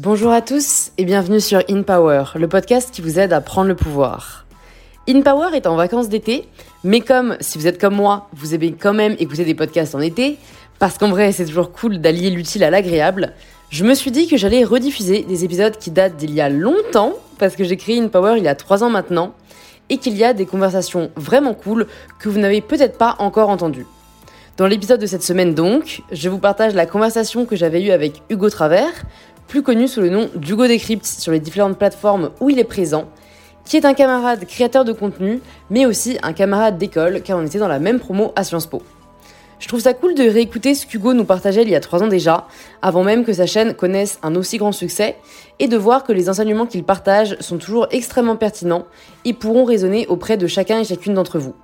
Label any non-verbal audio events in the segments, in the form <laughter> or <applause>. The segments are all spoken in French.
Bonjour à tous et bienvenue sur In Power, le podcast qui vous aide à prendre le pouvoir. In Power est en vacances d'été, mais comme si vous êtes comme moi, vous aimez quand même écouter des podcasts en été, parce qu'en vrai c'est toujours cool d'allier l'utile à l'agréable, je me suis dit que j'allais rediffuser des épisodes qui datent d'il y a longtemps, parce que j'ai créé In Power il y a 3 ans maintenant, et qu'il y a des conversations vraiment cool que vous n'avez peut-être pas encore entendues. Dans l'épisode de cette semaine donc, je vous partage la conversation que j'avais eue avec Hugo Travers, plus connu sous le nom d'Hugo Decrypt sur les différentes plateformes où il est présent, qui est un camarade créateur de contenu, mais aussi un camarade d'école car on était dans la même promo à Sciences Po. Je trouve ça cool de réécouter ce qu'Hugo nous partageait il y a trois ans déjà, avant même que sa chaîne connaisse un aussi grand succès, et de voir que les enseignements qu'il partage sont toujours extrêmement pertinents et pourront résonner auprès de chacun et chacune d'entre vous.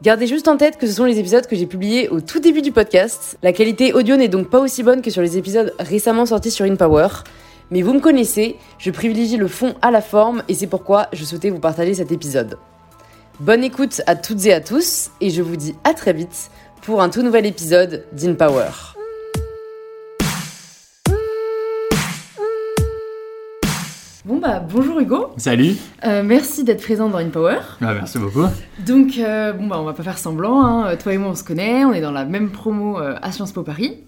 Gardez juste en tête que ce sont les épisodes que j'ai publiés au tout début du podcast. La qualité audio n'est donc pas aussi bonne que sur les épisodes récemment sortis sur InPower. Mais vous me connaissez, je privilégie le fond à la forme et c'est pourquoi je souhaitais vous partager cet épisode. Bonne écoute à toutes et à tous et je vous dis à très vite pour un tout nouvel épisode d'InPower. Bon bah bonjour Hugo. Salut. Euh, merci d'être présent dans InPower. Ah, merci beaucoup. Donc euh, bon bah on va pas faire semblant, hein. toi et moi on se connaît, on est dans la même promo euh, à Sciences Po Paris.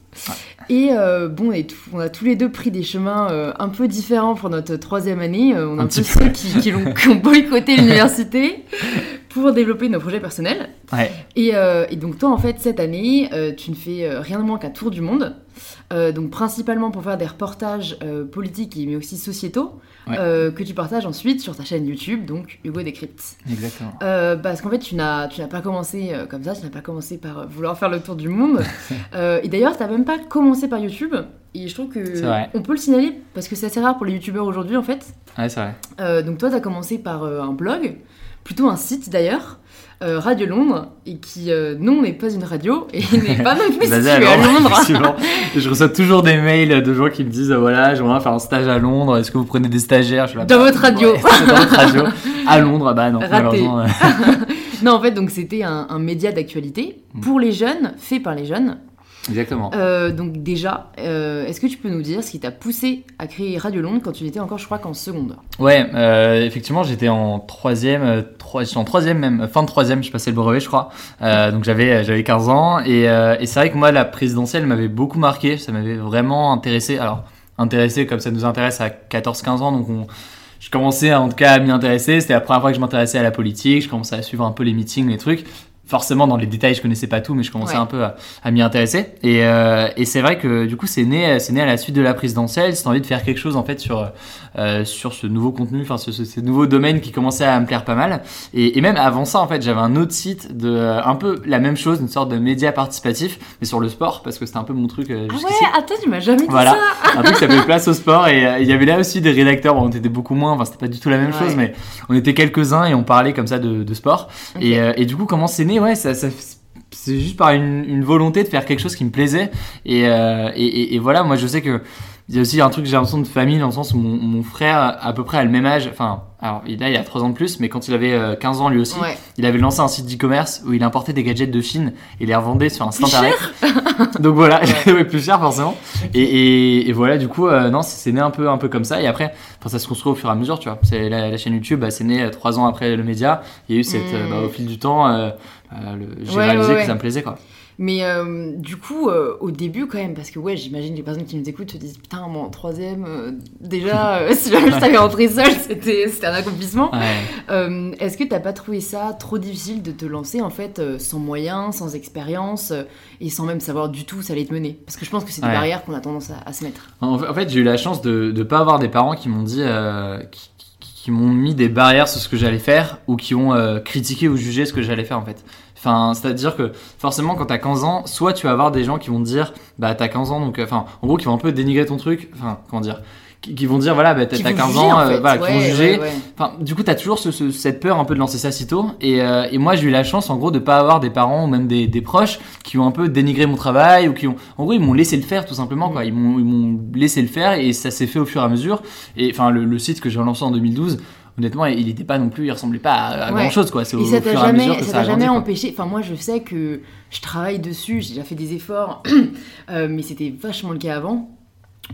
Et bon, on, a tous les deux pris des chemins un peu différents pour notre troisième année. on est un, peu ceux qui, qui, ont, boycotté l'université <laughs> pour développer nos projets personnels. Ouais. Et, et, donc toi en fait cette année, tu ne fais rien de moins qu'un tour du monde. donc principalement pour faire des reportages politiques mais aussi sociétaux. Euh, que tu partages ensuite sur ta chaîne YouTube, donc Hugo Decrypt. Exactement. Euh, parce qu'en fait, tu n'as, pas commencé euh, comme ça, tu n'as pas commencé par vouloir faire le tour du monde. <laughs> et d'ailleurs, tu n'as même pas commencé par YouTube. Et je trouve que on peut le signaler parce que c'est assez rare pour les youtubeurs aujourd'hui en fait. Ouais, c'est vrai. donc toi, tu as commencé par un blog, plutôt un site d'ailleurs. Euh, radio Londres et qui euh, non n'est pas une radio et n'est pas non plus située à Londres. je reçois toujours des mails de gens qui me disent voilà j'aimerais faire un stage à Londres est-ce que vous prenez des stagiaires? Je dans votre radio dans votre radio à Londres bah non Raté. <laughs> non en fait donc c'était un, un média d'actualité mm. pour les jeunes fait par les jeunes Exactement. Euh, donc déjà, euh, est-ce que tu peux nous dire ce qui t'a poussé à créer Radio Londres quand tu étais encore, je crois, qu'en seconde Ouais, euh, effectivement, j'étais en troisième, suis en troisième même, fin de troisième, je passais le brevet, je crois. donc j'avais j'avais 15 ans et, et c'est vrai que moi, la présidentielle m'avait beaucoup marqué, ça m'avait vraiment intéressé. Alors intéressé comme ça nous intéresse à 14-15 ans, donc on je commençais en tout cas à m'y intéresser. C'était la première fois que je m'intéressais à la politique. Je commençais à suivre un peu les meetings, les trucs forcément dans les détails je connaissais pas tout mais je commençais un peu à, m'y intéresser. Et, euh, et c'est vrai que du coup c'est né c'est né à la suite de la présidentielle c'est envie de faire quelque chose en fait sur euh, sur ce nouveau contenu enfin ce, ce, nouveau domaine qui commençait à me plaire pas mal. Et, et même avant ça en fait j'avais un autre site de un peu la même chose une sorte de média participatif mais sur le sport parce que c'était un peu mon truc euh, ah ouais attends tu m'as jamais dit voilà, ça. <laughs> Un truc qui s'appelait place au sport et il y avait là aussi des rédacteurs bon, on était beaucoup moins enfin c'était pas du tout la même chose mais on était quelques uns et on parlait comme ça de, de sport. Et, et du coup comment c'est né ouais, ça, c'est juste par une, volonté de faire quelque chose qui me plaisait. Euh, et, et, voilà, moi je sais que il y a aussi un truc, j'ai l'impression de famille dans le sens où mon, frère, à peu près à le même âge, enfin, alors là il a 3 ans de plus, mais quand il avait 15 euh, ans lui aussi, il avait lancé un site d'e-commerce où il importait des gadgets de Chine et les revendait sur un site internet. Donc voilà, <laughs> <laughs> ouais. plus cher forcément. Et, et, voilà, du coup, euh, non, c'est né un peu, un peu comme ça. Et après, ça se construit au fur et à mesure, tu vois. C'est la, chaîne YouTube, bah, c'est né 3 ans après le média. Il y a eu cette, mmh. bah, au fil du temps, j'ai réalisé que ça me plaisait quoi. Mais euh, du coup, euh, au début quand même, parce que ouais, j'imagine les personnes qui nous écoutent se disent putain, moi en troisième, euh, déjà, <laughs> si jamais je t'avais rentré seule, c'était un accomplissement. Est-ce que t'as pas trouvé ça trop difficile de te lancer en fait sans moyens, sans expérience et sans même savoir du tout où ça allait te mener? Parce que je pense que c'est des barrières qu'on a tendance à, se mettre. En fait, j'ai eu la chance de ne pas avoir des parents qui m'ont dit. Qui, qui m'ont mis des barrières sur ce que j'allais faire ou qui ont critiqué ou jugé ce que j'allais faire en fait. Enfin, c'est-à-dire que forcément, quand t'as 15 ans, soit tu vas avoir des gens qui vont te dire, bah t'as 15 ans, donc, euh, enfin, en gros, qui vont un peu dénigrer ton truc, enfin, comment dire, qui, vont dire, voilà, bah t'as 15 ans, euh, voilà, qui vont juger. Enfin, du coup, t'as toujours cette peur un peu de lancer ça si tôt. Et, euh, et moi, j'ai eu la chance, en gros, de pas avoir des parents ou même des, des, proches qui ont un peu dénigré mon travail ou qui ont, en gros, ils m'ont laissé le faire tout simplement, quoi. Ils m'ont laissé le faire et ça s'est fait au fur et à mesure. Et enfin, le, le site que j'ai lancé en 2012, honnêtement, il n'était pas non plus, il ressemblait pas à, grand chose quoi. C'est au, ça t'a jamais, ça t'a jamais empêché. Enfin, moi, je sais que je travaille dessus, j'ai déjà fait des efforts, <clears throat> euh, mais c'était vachement le cas avant.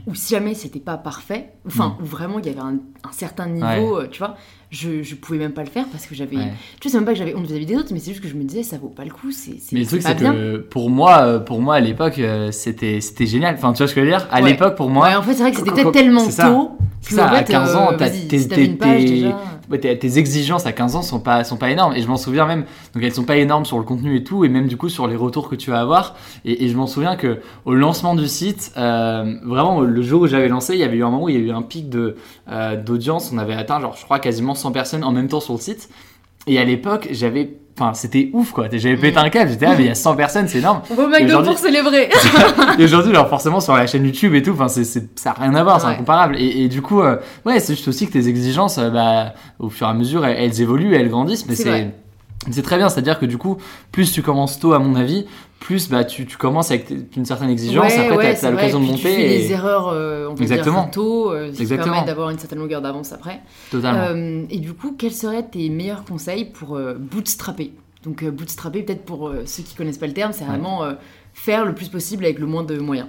ou si jamais c'était pas parfait, enfin, Mm. où vraiment il y avait un, un certain niveau, euh, tu vois, je, je pouvais même pas le faire parce que j'avais. Ouais. Tu sais, c'est même pas que j'avais honte vis-à-vis des autres, mais c'est juste que je me disais, ça vaut pas le coup, c'est Mais le truc, c'est que pour moi, euh, pour moi à l'époque, c'était c'était génial. Enfin, tu vois ce que je veux dire? À Ouais. l'époque, pour moi, Ouais, en fait, c'est vrai que c'était peut-être tellement tôt ça, à fait, 15 ans, euh, t'es- exigences à 15 ans sont pas, sont pas énormes. Et je m'en souviens même, donc elles sont pas énormes sur le contenu et tout, et même du coup sur les retours que tu vas avoir. Et, et je m'en souviens que au lancement du site, euh, vraiment le jour où j'avais lancé, il y avait eu un moment où il y a eu un pic euh, d'audience. On avait atteint, genre, je crois, quasiment 100 personnes en même temps sur le site. Et à l'époque, j'avais. Enfin, c'était ouf quoi. J'avais pété un câble. J'étais là, mais il y a 100 personnes, c'est énorme. On va au McDo pour célébrer. Et aujourd'hui, genre forcément sur la chaîne YouTube et tout, enfin c'est, c'est- ça n'a rien à voir, c'est Ouais. incomparable. Et, et du coup, euh, ouais, c'est juste aussi que tes exigences, euh, bah, au fur et à mesure, elles, elles évoluent, elles grandissent, mais C'est c'est, très bien. C'est-à-dire que du coup, plus tu commences tôt, à mon avis, plus bah tu, tu commences avec une certaine exigence. Ouais, après, ouais, t'as vrai. l'occasion de monter. Tu fais et- des erreurs, euh, on va Exactement. dire, tôt, euh, ce qui Exactement. d'avoir une certaine longueur d'avance après. Totalement. Euh, et du coup, quels seraient tes meilleurs conseils pour euh, bootstrapper? Donc, bootstrapper, peut-être pour ceux qui connaissent pas le terme, c'est Ouais. vraiment faire le plus possible avec le moins de moyens.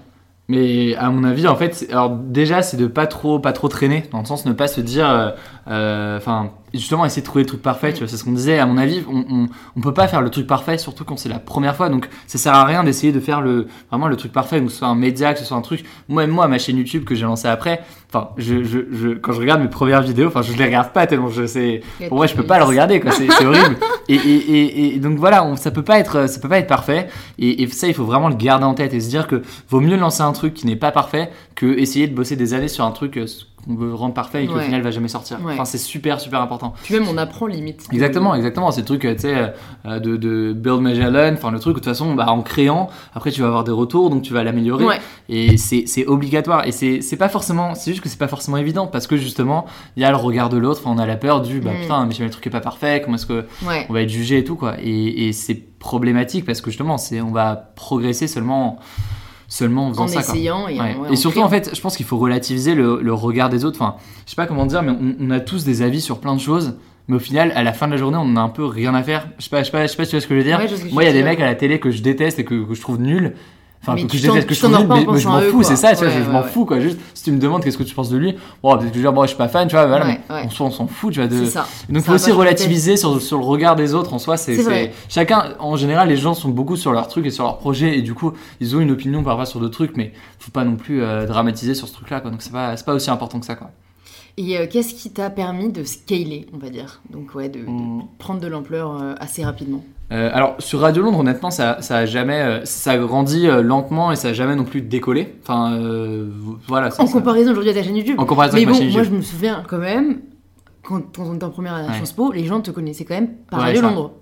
Mais à mon avis, en fait, alors déjà, c'est de pas trop, pas trop traîner, dans le sens ne pas se dire, enfin, justement, essayer de trouver le truc parfait. Tu vois, c'est ce qu'on disait. À mon avis, on, on, on peut pas faire le truc parfait, surtout quand c'est la première fois. Donc, ça sert à rien d'essayer de faire le, vraiment le truc parfait, que ce soit un média, que ce soit un truc. Moi, moi, ma chaîne YouTube que j'ai lancée après, enfin, je, je, je, quand je regarde mes premières vidéos, enfin, je les regarde pas tellement je sais. Pour moi, je peux pas le regarder, quoi. C'est horrible. <laughs> Et, et, et, et donc voilà, on, ça peut pas être, ça peut pas être parfait. Et, et ça, il faut vraiment le garder en tête et se dire que vaut mieux lancer un truc qui n'est pas parfait que essayer de bosser des années sur un truc euh, qu'on veut rendre parfait et qui au Ouais. final va jamais sortir. Ouais. Enfin, c'est super, super important. Puis même, on apprend limite. Exactement, exactement. C'est le truc, euh, tu sais, euh, de, de build, measure, learn. Enfin, le truc, de toute façon, bah, en créant, après, tu vas avoir des retours, donc tu vas l'améliorer. Ouais. Et c'est obligatoire. Et c'est pas forcément, c'est juste que c'est pas forcément évident parce que justement, il y a le regard de l'autre. Enfin, on a la peur du, bah Mm. putain, mais le truc est pas parfait, comment est-ce que on va être jugé et tout, quoi. Et, et c'est problématique parce que justement, on va progresser seulement, seulement en faisant En ça, quoi. essayant et, en- Ouais. ouais, et surtout, en fait, je pense qu'il faut relativiser le, le regard des autres. Enfin, je sais pas comment dire, mais on, on a tous des avis sur plein de choses. Mais au final, à la fin de la journée, on en a un peu rien à faire. Je sais pas, je sais pas, je sais pas si tu vois ce que je veux dire. Ouais, Moi, il y a des mecs à la télé que je déteste et que, que je trouve nuls. Enfin, Mais que, tu je déteste, que je trouve en mais, mais je m'en fous, c'est ça, tu vois, Ouais, je, m'en ouais. fous, quoi. Juste, si tu me demandes qu'est-ce que tu penses de lui, bon, peut-être que je dire, bon, je suis pas fan, tu vois, voilà, mais ouais. on s'en- on s'en fout, tu vois. De... Ça. Donc, faut aussi relativiser sur, sur le regard des autres en soi. C'est. Chacun, en général, les gens sont beaucoup sur leur truc et sur leur projet et du coup, ils ont une opinion parfois sur d'autres trucs, mais faut pas non plus euh, dramatiser sur ce truc-là, quoi. Donc, c'est pas, c'est pas aussi important que ça, quoi. Et euh, qu'est-ce qui t'a permis de scaler, on va dire? Donc, ouais, de, de Mm. prendre de l'ampleur euh, assez rapidement. Euh, alors sur Radio Londres, honnêtement, ça, ça a jamais, ça a grandi lentement et ça a jamais non plus décollé. Enfin, voilà. ça- En ça- comparaison aujourd'hui à ta chaîne YouTube. en comparaison Mais avec bon, ma chaîne moi YouTube. je me souviens quand même, quand, quand on était en première à Ouais. Sciences Po, les gens te connaissaient quand même par Ouais, Radio. Londres.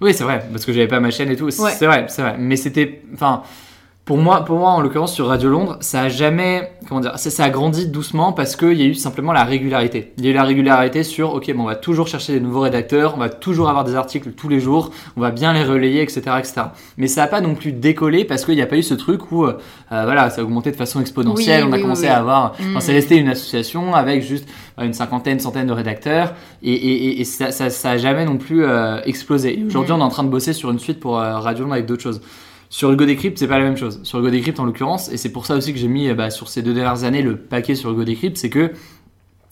Oui, c'est vrai, parce que j'avais pas ma chaîne et tout. C'est Ouais. c'est vrai, c'est vrai. Mais c'était, enfin, pour moi, pour moi, en l'occurrence sur Radio Londres, ça a jamais, comment dire, ça, ça a grandi doucement parce qu'il y a eu simplement la régularité. Il y a eu la régularité sur, ok, bon, on va toujours chercher des nouveaux rédacteurs, on va toujours avoir des articles tous les jours, on va bien les relayer, etc., etc. Mais ça a pas non plus décollé parce qu'il n'y a pas eu ce truc où, euh, euh, voilà, ça a augmenté de façon exponentielle. Oui, on a oui, commencé oui, à avoir, Mm. enfin, c'est resté une association avec juste euh, une cinquantaine, centaine de rédacteurs et, et, et- et ça, ça, ça a jamais non plus euh, explosé. Et Aujourd'hui, Mm. on est en train de bosser sur une suite pour euh, Radio Londres avec d'autres choses. Sur le Go Decrypt, c'est pas la même chose. Sur le Go Decrypt, en l'occurrence, et c'est pour ça aussi que j'ai mis euh, bah, sur ces deux dernières années le paquet sur le Go Decrypt, c'est que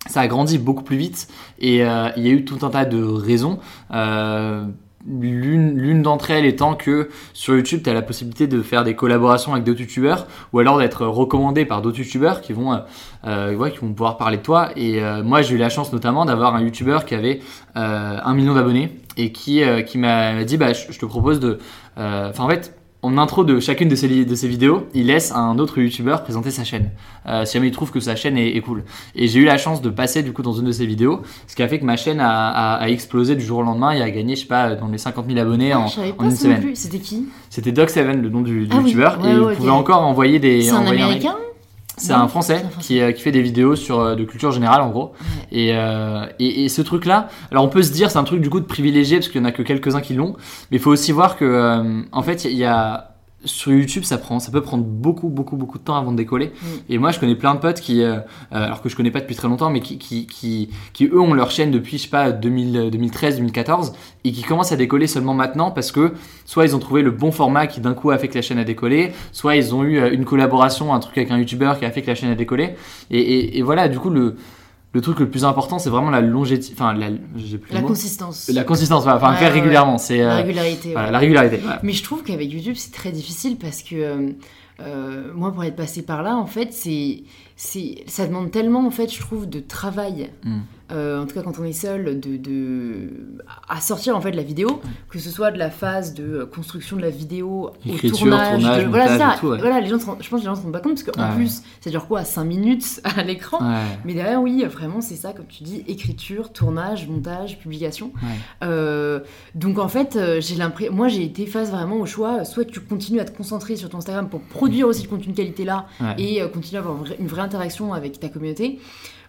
ça a grandi beaucoup plus vite et euh, il y a eu tout un tas de raisons. Euh, L'une d'entre elles étant que sur YouTube, tu as la possibilité de faire des collaborations avec d'autres YouTubeurs ou alors d'être recommandé par d'autres YouTubeurs qui vont, euh, pouvoir parler de toi. Et moi, j'ai eu la chance notamment d'avoir un YouTuber qui avait un million d'abonnés et qui, qui m'a dit bah, je, te propose de. Enfin, en fait, en intro de chacune de ces, de ces vidéos, il laisse un autre youtubeur présenter sa chaîne. Euh, si jamais il trouve que sa chaîne est, est cool. Et j'ai eu la chance de passer du coup dans une de ces vidéos, ce qui a fait que ma chaîne a, a- a explosé du jour au lendemain et a gagné, je sais pas, dans les 50 000 abonnés Ah, en, pas une semaine. C'était qui? C'était Doc7, le nom du, du Ah oui, youtubeur, ouais, et ouais, il pouvait encore envoyer des. C'est un américain un c'est un Français. Qui, euh, qui fait des vidéos sur euh, de culture générale en gros. Et, euh, et, et ce truc-là, alors on peut se dire c'est un truc du coup de privilégié parce qu'il y en a que quelques-uns qui l'ont, mais il faut aussi voir que euh, en fait il y a sur YouTube, ça prend, ça peut prendre beaucoup, beaucoup, beaucoup de temps avant de décoller. Mm. Et moi, je connais plein de potes qui, euh, euh, alors que je connais pas depuis très longtemps, mais qui, qui, qui, qui, eux ont leur chaîne depuis, je sais pas, 2000, 2013, 2014, et qui commencent à décoller seulement maintenant parce que soit ils ont trouvé le bon format qui d'un coup a fait que la chaîne a décollé, soit ils ont eu euh, une collaboration, un truc avec un YouTuber qui a fait que la chaîne a décollé. Et, et, et voilà, du coup, le, le truc le plus important, c'est vraiment la longévité, enfin, la, La consistance. La consistance, voilà, enfin, Ouais, faire ouais, régulièrement, c'est La euh, régularité. voilà, ouais. la régularité. Mais je trouve qu'avec YouTube, c'est très difficile parce que euh, euh, moi, pour être passé par là, en fait, c'est, c'est, ça demande tellement, en fait, je trouve, de travail. Mm. Euh, en tout cas, quand on est seul, de, de à sortir en fait de la vidéo, que ce soit de la phase de euh, construction de la vidéo Écriture, au tournage, tournage, de- voilà, ça. tout, ouais. voilà, les gens, je pense que les gens se rendent pas compte parce qu'en Ouais. plus, ça dure quoi, 5 minutes <laughs> à l'écran. Ouais. Mais derrière, oui, vraiment, c'est ça, comme tu dis, écriture, tournage, montage, publication. Euh, donc en fait, j'ai l'impression, moi j'ai été face vraiment au choix, soit tu continues à te concentrer sur ton Instagram pour produire aussi du contenu de qualité là et euh, continuer à avoir une vraie interaction avec ta communauté,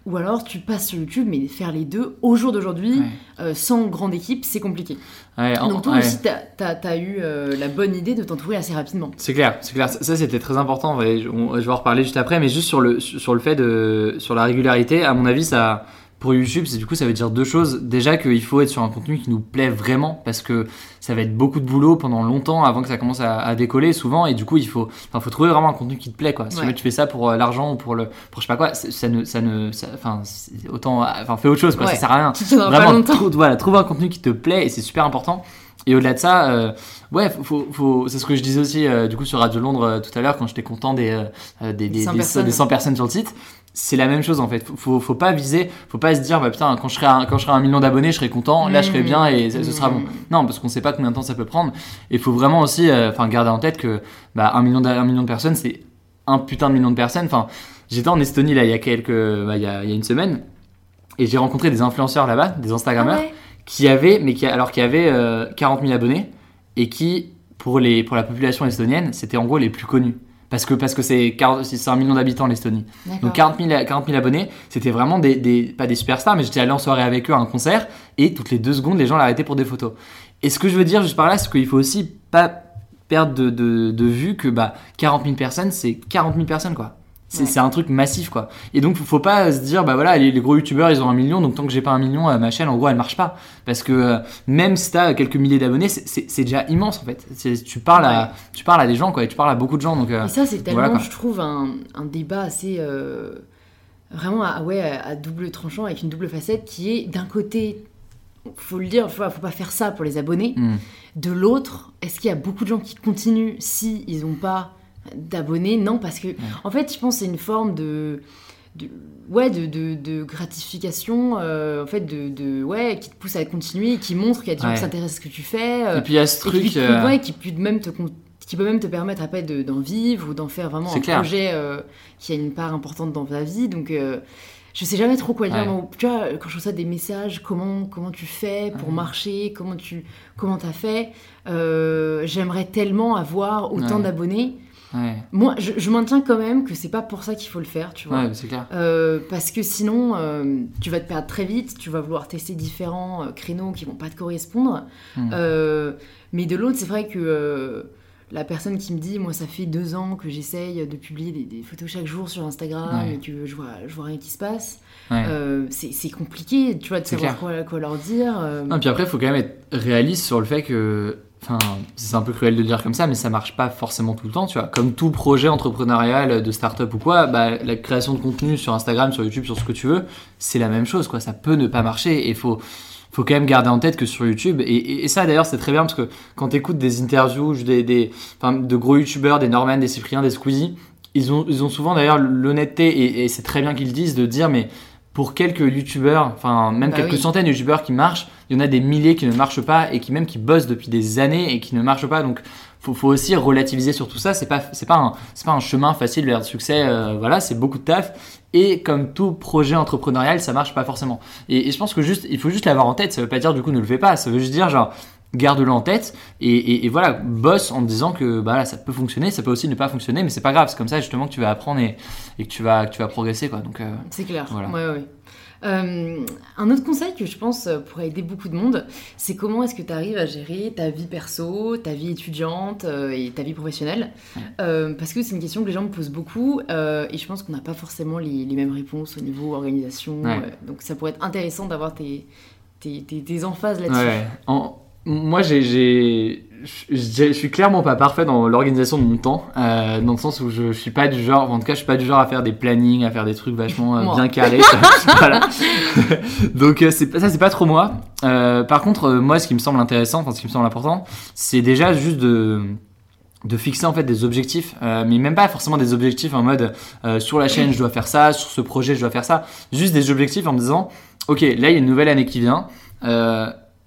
ou alors tu passes sur YouTube, mais faire les deux au jour d'aujourd'hui, Ouais. euh, sans grande équipe, c'est compliqué. Ouais, en- Donc toi ouais. aussi, t'as as, eu euh, la bonne idée de t'entourer assez rapidement. C'est clair, c'est clair. Ça, c'était très important. On- je vais en reparler juste après, mais juste sur le sur le fait de sur la régularité. À mon avis, ça pour YouTube, c'est du coup ça veut dire deux choses. Déjà qu'il faut être sur un contenu qui nous plaît vraiment, parce que ça va être beaucoup de boulot pendant longtemps avant que ça commence à, à décoller souvent, et du coup il faut enfin, faut trouver vraiment un contenu qui te plaît quoi. Si Ouais. tu fais ça pour euh, l'argent ou pour le pour je sais pas quoi, ça ne ça ne enfin autant enfin fais autre chose quoi. Ouais. Ça sert à rien. <laughs> Tu pas Vraiment, longtemps. trou- voilà, trouver un contenu qui te plaît et c'est super important. Et au-delà de ça, euh, ouais, faut, faut, faut- c'est ce que je disais aussi euh, du coup sur Radio Londres euh, tout à l'heure quand j'étais content des, des, des, 100 des- personnes. des 100 personnes sur le site. C'est la même chose en fait. Faut, faut, faut pas viser, faut pas se dire bah putain quand je serai à, quand je serai un million d'abonnés, je serai content, là je serai bien et ce, ce sera bon. Mmh. Non, parce qu'on sait pas combien de temps ça peut prendre. Et il faut vraiment aussi, enfin garder en tête que bah, un million, un million de personnes, c'est un putain de million de personnes. Enfin, j'étais en Estonie là il y a quelques, bah, il y a, il y a une semaine et j'ai rencontré des influenceurs là-bas, des Ah Instagrammeurs ouais. Qui avaient, mais qui, alors qui avaient euh, 40 000 abonnés et qui, pour, les, pour la population estonienne, c'était en gros les plus connus. Parce que parce que c'est 40 c'est un million d'habitants l'Estonie. Donc 40 000, 40 000 abonnés, c'était vraiment des, des- pas des superstars, mais j'étais allé en soirée avec eux à un concert et toutes les deux secondes, les gens l'arrêtaient pour des photos. Et ce que je veux dire juste par là, c'est qu'il faut aussi pas perdre de, de, de vue que bah, 40 000 personnes, c'est 40 000 personnes quoi. C'est Ouais. un truc massif quoi. Et donc faut, faut pas se dire bah voilà les, les gros youtubeurs ils ont un million donc tant que j'ai pas un million euh, ma chaîne en gros elle marche pas parce que euh, même si t'as quelques milliers d'abonnés c'est- déjà immense en fait. Tu parles à tu parles à des gens quoi et tu parles à beaucoup de gens donc euh, Et ça, c'est tellement, voilà, je trouve, un, un débat assez. vraiment à, ouais, à double tranchant, avec une double facette qui est d'un côté, faut le dire, faut, faut pas faire ça pour les abonnés. hmm. De l'autre, est-ce qu'il y a beaucoup de gens qui continuent si ils n'ont pas d'abonnés Non, parce que, en fait, je pense que c'est une forme de. de- ouais, de, de, de gratification, euh, en fait, de. Ouais, qui te pousse à continuer, qui montre qu'il y a des gens qui s'intéressent à ce que tu fais. euh, Et puis il y a ce qui, truc. peut- euh, ouais, qui peut même te qui peut même te permettre après de- d'en vivre ou d'en faire vraiment un clair. projet euh, qui a une part importante dans ta vie. Donc, je sais jamais trop quoi dire. Ouais. Tu vois, quand je reçois des messages, comment, comment tu fais pour Ouais. marcher, comment tu comment as fait, euh, j'aimerais tellement avoir autant Ouais. d'abonnés. Ouais, Moi, je, je maintiens quand même que c'est pas pour ça qu'il faut le faire, tu vois. ouais, c'est clair. Euh, parce que sinon, euh, tu vas te perdre très vite, tu vas vouloir tester différents euh, créneaux qui vont pas te correspondre. Mm. Euh, mais de l'autre, c'est vrai que la personne qui me dit, moi, ça fait deux ans que j'essaye de publier des, des photos chaque jour sur Instagram Ouais. et que je vois, je vois rien qui se passe, Ouais. euh, c'est compliqué, tu vois, de savoir quoi leur dire. euh. Non, puis après, il faut quand même être réaliste sur le fait que. Enfin, c'est un peu cruel de le dire comme ça, mais ça marche pas forcément tout le temps, tu vois. Comme tout projet entrepreneurial de start-up ou quoi, bah, la création de contenu sur Instagram, sur YouTube, sur ce que tu veux, c'est la même chose, quoi. Ça peut ne pas marcher et faut. Faut quand même garder en tête que sur YouTube, et, et- et ça d'ailleurs c'est très bien parce que quand tu écoutes des interviews des, des, enfin, de gros youtubeurs, des Norman, des Cyprien, des Squeezie, ils ont, ils ont souvent d'ailleurs l'honnêteté, et, et c'est très bien qu'ils disent, de dire mais pour quelques youtubeurs, enfin même Bah quelques oui. centaines de youtubeurs qui marchent, il y en a des milliers qui ne marchent pas et qui même qui bossent depuis des années et qui ne marchent pas. Donc faut, faut aussi relativiser sur tout ça. C'est pas c'est pas un c'est pas un chemin facile vers le succès. euh, voilà, c'est beaucoup de taf. Et comme tout projet entrepreneurial, ça marche pas forcément. Et, et je pense que juste il faut juste l'avoir en tête. Ça veut pas dire du coup ne le fais pas. Ça veut juste dire genre garde-le en tête et, et- et voilà bosse en te disant que bah là, ça peut fonctionner ça peut aussi ne pas fonctionner mais c'est pas grave c'est comme ça justement que tu vas apprendre et, et que tu vas que tu vas progresser quoi donc euh, C'est clair. Voilà. Ouais, ouais. Euh, un autre conseil que je pense pourrait aider beaucoup de monde, c'est comment est-ce que tu arrives à gérer ta vie perso, ta vie étudiante euh, et ta vie professionnelle? Euh, parce que c'est une question que les gens me posent beaucoup et je pense qu'on n'a pas forcément les, mêmes réponses au niveau organisation. donc ça pourrait être intéressant d'avoir tes, tes, tes, emphases là-dessus. Moi, j'ai je, suis clairement pas parfait dans l'organisation de mon temps, euh, dans le sens où je, suis pas du genre, en tout cas, je suis pas du genre à faire des plannings, à faire des trucs vachement euh, bien carrés. voilà. <laughs> Donc euh, ça, c'est pas trop moi. par contre, moi, ce qui me semble intéressant, enfin, ce qui me semble important, c'est déjà juste de de fixer en fait des objectifs, mais même pas forcément des objectifs en mode sur la chaîne je dois faire ça, sur ce projet je dois faire ça, juste des objectifs en me disant ok là il y a une nouvelle année qui vient,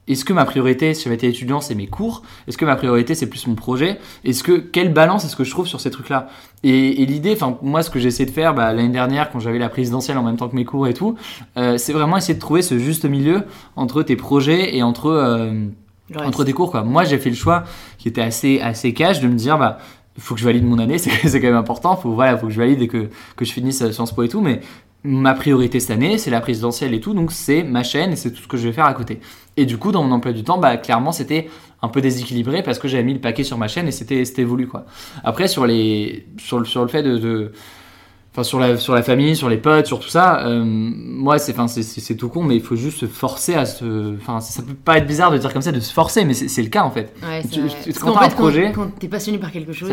est-ce que ma priorité, si j'avais été étudiant, c'est mes cours? Est-ce que ma priorité, c'est plus mon projet? Est-ce que quelle balance est-ce que je trouve sur ces trucs-là? Et, l'idée, enfin moi, ce que j'ai essayé de faire bah, l'année dernière, quand j'avais la présidentielle en même temps que mes cours et tout, euh, c'est vraiment essayer de trouver ce juste milieu entre tes projets et entre euh, entre tes cours. Quoi. Moi, j'ai fait le choix qui était assez assez cash de me dire bah il faut que je valide mon année, <laughs> c'est quand même important. Faut voilà, faut que je valide et que, que je finisse euh, Sciences Po et tout. Mais ma priorité cette année, c'est la présidentielle et tout, donc c'est ma chaîne et c'est tout ce que je vais faire à côté. Et du coup, dans mon emploi du temps, bah, clairement, c'était un peu déséquilibré parce que j'avais mis le paquet sur ma chaîne et c'était, voulu, quoi. Après, sur, les, sur, le, sur le fait de enfin sur la sur la famille, sur les potes, sur tout ça. Euh, moi, c'est enfin c'est tout con, mais il faut juste se forcer à se. Enfin, ça peut pas être bizarre de dire comme ça, de se forcer, mais c'est le cas en fait. Ouais, tu, quand un projet, quand, t'es passionné par quelque chose,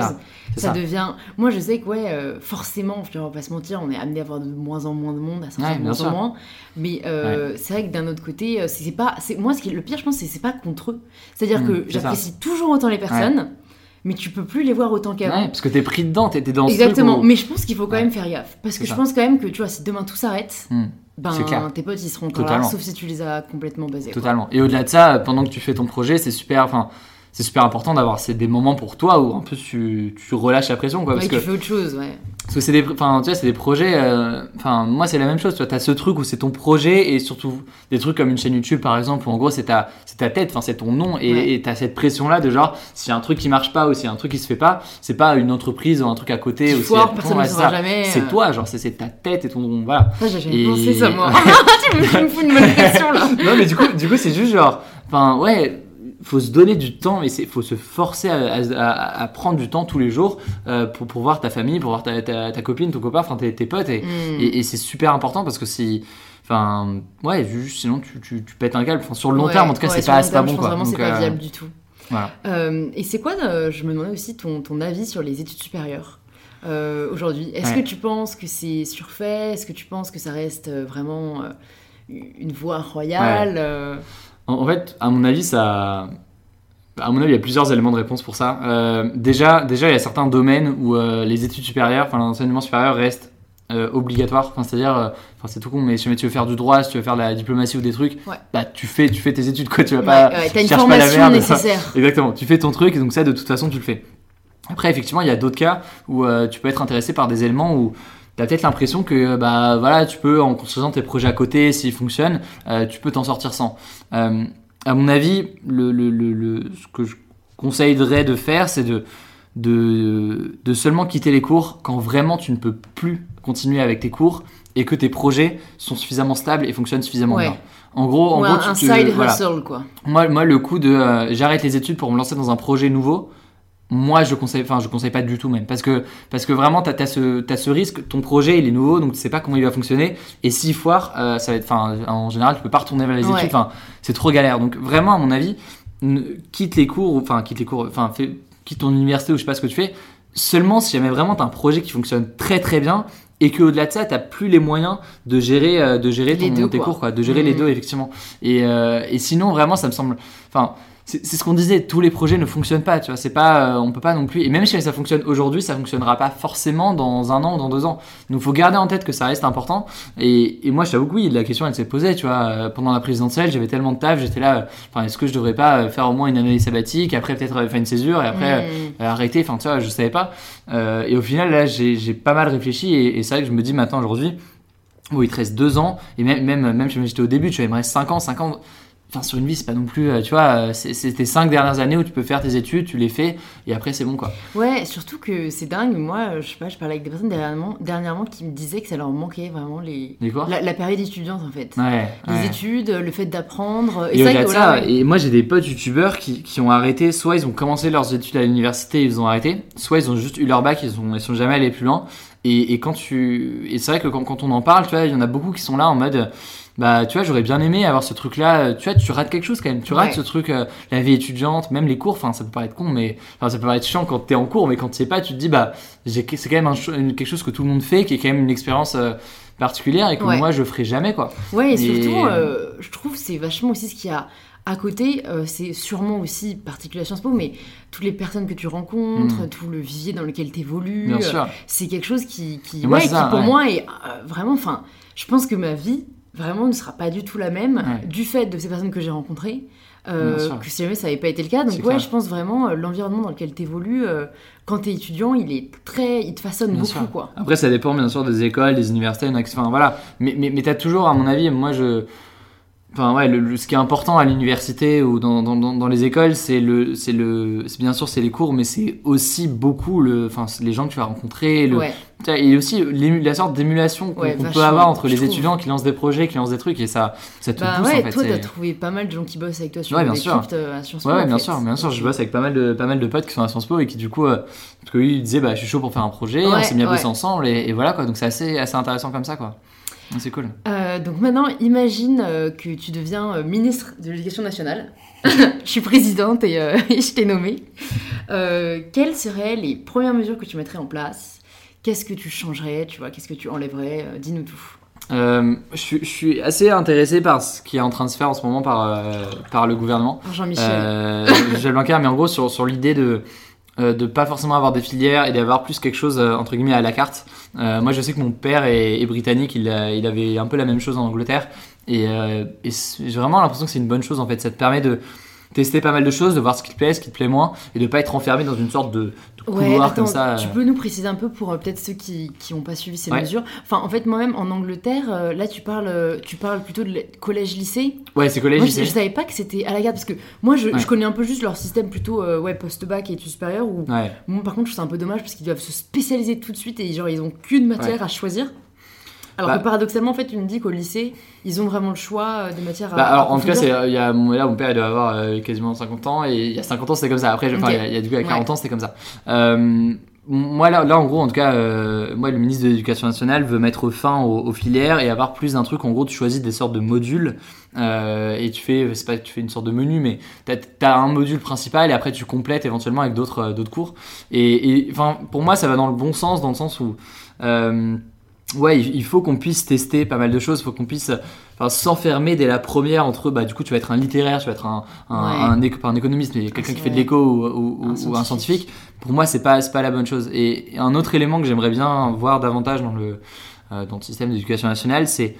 ça, devient. Moi, je sais que ouais, euh, forcément, on va pas se mentir, on est amené à avoir de moins en moins de monde, à sortir de moins en moins. Mais euh, c'est vrai que d'un autre côté, c'est pas. Moi, ce qui est le pire, je pense, c'est c'est pas contre eux. C'est-à-dire mmh, que j'apprécie toujours autant les personnes mais tu peux plus les voir autant qu'avant. Ouais, parce que t'es pris dedans, t'es dans Exactement, mais je pense qu'il faut quand même faire gaffe. Parce que je pense quand même que, tu vois, si demain tout s'arrête, hmm. ben tes potes ils seront encore là, sauf si tu les as complètement basés. Totalement. Et au-delà de ça, pendant que tu fais ton projet, c'est super. Enfin, c'est super important d'avoir des moments pour toi où un peu tu, tu relâches la pression quoi parce que tu fais autre chose ouais. Parce que c'est des tu vois c'est des projets euh, moi c'est la même chose tu vois as ce truc où c'est ton projet et surtout des trucs comme une chaîne YouTube par exemple où en gros c'est ta c'est ta tête enfin c'est ton nom et tu as cette pression là de genre s'il y a un truc qui marche pas ou s'il y a un truc qui se fait pas c'est pas une entreprise ou un truc à côté ou c'est euh. toi genre c'est ta tête et ton nom voilà. J'ai pensé ça moi. <laughs> <laughs> Tu me fous une bonne pression là. Non mais du coup du coup c'est juste genre enfin ouais faut se donner du temps, mais il faut se forcer à, prendre du temps tous les jours euh, pour, pour voir ta famille, pour voir ta, ta, copine, ton copain, enfin tes, tes potes. Et, mm. et, c'est super important parce que si. Enfin, ouais, sinon tu, tu, tu pètes un câble. Enfin, sur le long terme, en tout cas, c'est pas, pas bon. Quoi. Vraiment, c'est pas euh, viable du tout. Voilà. Euh, et c'est quoi, je me demandais aussi ton, ton avis sur les études supérieures aujourd'hui. Est-ce que tu penses que c'est surfait? Est-ce que tu penses que ça reste vraiment une voie royale en, fait, à mon avis, ça. À mon avis, il y a plusieurs éléments de réponse pour ça. Euh, déjà, déjà, il y a certains domaines où euh, les études supérieures, enfin l'enseignement supérieur reste euh, obligatoire. Enfin, c'est-à-dire, enfin c'est tout con, mais si tu veux faire du droit, si tu veux faire de la diplomatie ou des trucs, bah tu fais, tu fais tes études quoi. Tu vas pas. Ouais, une formation nécessaire. Exactement. Tu fais ton truc et donc ça, de toute façon, tu le fais. Après, effectivement, il y a d'autres cas où tu peux être intéressé par des éléments où tu as peut-être l'impression que bah voilà, tu peux en construisant tes projets à côté, s'ils fonctionnent, euh, tu peux t'en sortir sans. Euh, à mon avis, le, le, le, ce que je conseillerais de faire, c'est de, de, de, seulement quitter les cours quand vraiment tu ne peux plus continuer avec tes cours et que tes projets sont suffisamment stables et fonctionnent suffisamment bien. En gros, en gros, un side hustle quoi. Moi, moi, le coup de euh, j'arrête les études pour me lancer dans un projet nouveau, moi je conseille enfin je conseille pas du tout même. Parce que parce que vraiment tu as, ce as ce risque ton projet il est nouveau donc tu sais pas comment il va fonctionner. Et s'il foire euh, ça va être enfin en général tu peux pas retourner vers les études enfin c'est trop galère. Donc vraiment à mon avis quitte les cours enfin quitte les cours enfin quitte ton université ou je sais pas ce que tu fais. Seulement si jamais vraiment tu as un projet qui fonctionne très très bien et que au-delà de ça, tu plus les moyens de gérer, euh, de gérer ton, tes cours, quoi, de gérer les mmh. deux effectivement. Et, euh, et sinon, vraiment, ça me semble, enfin, c'est ce qu'on disait, tous les projets ne fonctionnent pas, tu vois, c'est pas, euh, on peut pas non plus, et même si ça fonctionne aujourd'hui, ça fonctionnera pas forcément dans un an ou dans deux ans. Donc faut garder en tête que ça reste important, et, et moi je t'avoue que oui, la question elle s'est posée, tu vois, euh, pendant la présidentielle, j'avais tellement de taf, j'étais là, euh, enfin, est-ce que je devrais pas faire au moins une année sabbatique, après peut-être faire une césure, et après mmh. arrêter, enfin tu vois, je savais pas. et au final, là, j'ai pas mal réfléchi, et, et c'est vrai que je me dis maintenant aujourd'hui, oui, il te reste deux ans, et même, même, même si j'étais au début, tu vois, il me reste cinq ans, cinq ans enfin sur une vie c'est pas non plus euh, tu vois euh, c'est tes cinq dernières années où tu peux faire tes études tu les fais et après c'est bon quoi Ouais, surtout que c'est dingue. Moi, euh, je sais pas, je parlais avec des personnes dernièrement, dernièrement qui me disaient que ça leur manquait vraiment les... les quoi? la, la période étudiante en fait. ouais, Les ouais. études, le fait d'apprendre. Et que, voilà, ça, ouais. et moi j'ai des potes youtubeurs qui, qui ont arrêté, soit ils ont commencé leurs études à l'université et ils ont arrêté, soit ils ont juste eu leur bac, ils, ont, ils sont jamais allés plus loin. Et, et quand tu, et c'est vrai que quand, quand on en parle, tu vois, il y en a beaucoup qui sont là en mode, bah tu vois, j'aurais bien aimé avoir ce truc-là. Tu vois, tu rates quelque chose quand même. Tu rates Ouais. ce truc, euh, la vie étudiante, même les cours. Enfin, ça peut paraître con, mais enfin, ça peut paraître chiant quand t'es en cours, mais quand tu sais pas, tu te dis bah c'est quand même un quelque chose que tout le monde fait, qui est quand même une expérience euh, particulière et que Ouais. moi je ferai jamais quoi. Ouais, et Et- surtout, euh, je trouve c'est vachement aussi ce qu'il y a à côté. euh, c'est sûrement aussi particulier à Sciences Po, mais toutes les personnes que tu rencontres, Mm. tout le vivier dans lequel tu évolues, c'est quelque chose qui, qui, moi, ouais, pour ouais. moi est euh, vraiment. Enfin, je pense que ma vie vraiment ne sera pas du tout la même Ouais. du fait de ces personnes que j'ai rencontrées. euh, que si jamais ça n'avait pas été le cas. Donc ouais, clair. je pense vraiment euh, l'environnement dans lequel tu évolues quand tu es étudiant, il est très, il te façonne Bien beaucoup sûr. quoi. Après, ça dépend bien sûr des écoles, des universités, enfin voilà. Mais, mais, mais t'as toujours, à mon avis, moi je. Enfin ouais, le, le- ce qui est important à l'université ou dans, dans, dans, dans les écoles, c'est le, c'est le, c'est bien sûr c'est les cours, mais c'est aussi beaucoup le, enfin les gens que tu vas rencontrer, le, Ouais. et aussi la sorte d'émulation qu'on Ouais, peut avoir entre les trouve. étudiants qui lancent des projets, qui lancent des trucs et ça, ça te Bah pousse ouais, en fait. toi, t'as trouvé pas mal de gens qui bossent avec toi sur Ouais, bien sûr. euh, à Sciences Po. Ouais, ouais, en bien fait. sûr, bien sûr. Je bosse avec pas mal de, pas mal de potes qui sont à Sciences Po et qui du coup, euh, parce que lui, il disait, bah, je suis chaud pour faire un projet, on s'est mis à bosser ensemble et, et voilà quoi. Donc c'est assez, assez intéressant comme ça quoi. Ouais, C'est cool. Euh, donc maintenant, imagine euh, que tu deviens euh, ministre de l'Éducation nationale. <laughs> je suis présidente et, <laughs> et je t'ai nommée. Quelles seraient les premières mesures que tu mettrais en place? Qu'est-ce que tu changerais Tu vois, qu'est-ce que tu enlèverais? Dis-nous tout. Euh, je, suis- je suis assez intéressé par ce qui est en train de se faire en ce moment par, euh, par le gouvernement. Jean-Michel. Euh, Michel Blanquer, mais en gros sur, sur l'idée de euh, de pas forcément avoir des filières et d'avoir plus quelque chose euh, entre guillemets à la carte. Euh, moi je sais que mon père est, est britannique, il, il avait un peu la même chose en Angleterre et, euh, et j'ai vraiment l'impression que c'est une bonne chose en fait. Ça te permet de tester pas mal de choses, de voir ce qui te plaît, ce qui te plaît moins et de pas être enfermé dans une sorte de, de Ouais, couloir attends, comme ça. tu euh. peux nous préciser un peu pour euh, peut-être ceux qui n'ont pas suivi ces Ouais. mesures. Enfin, en fait, moi-même en Angleterre, euh, là, tu parles, tu parles plutôt de collège-lycée. Ouais, c'est collège. Moi, je, je savais pas que c'était à la garde parce que moi, je, Ouais. je connais un peu juste leur système plutôt euh, ouais, post-bac et études supérieures où Ouais. Moi, par contre, je trouve ça un peu dommage parce qu'ils doivent se spécialiser tout de suite et genre ils ont qu'une matière à choisir. Alors Bah- que paradoxalement, en fait, tu me dis qu'au lycée, ils ont vraiment le choix euh, des matières à. Bah, alors, en tout cas, c'est, il y a, mon- là, mon père, il doit avoir euh, quasiment 50 ans, et il y a 50 ans, c'était comme ça. Après, je- enfin, Ok. il y a- il y a du coup, il y a 40 Ouais. ans, c'était comme ça. Euh, moi, là, là, en gros, en tout cas, euh, moi, le ministre de l'Éducation nationale veut mettre fin aux, aux filières et avoir plus d'un truc. En gros, tu choisis des sortes de modules, euh, et tu fais, c'est pas tu fais une sorte de menu, mais t'as, as un module principal, et après, tu complètes éventuellement avec d'autres, euh, d'autres cours. Et, et, enfin, pour moi, ça va dans le bon sens, dans le sens où, euh, Ouais, il faut qu'on puisse tester pas mal de choses, il faut qu'on puisse enfin, s'enfermer dès la première entre, bah, du coup, tu vas être un littéraire, tu vas être un, un, Ouais. un éco- pas un économiste, mais quelqu'un qui fait de l'éco ou, ou- Un ou- ou un scientifique. Pour moi, c'est pas, pas la bonne chose. Et, et un autre élément que j'aimerais bien voir davantage dans le, euh, dans le système d'éducation nationale, c'est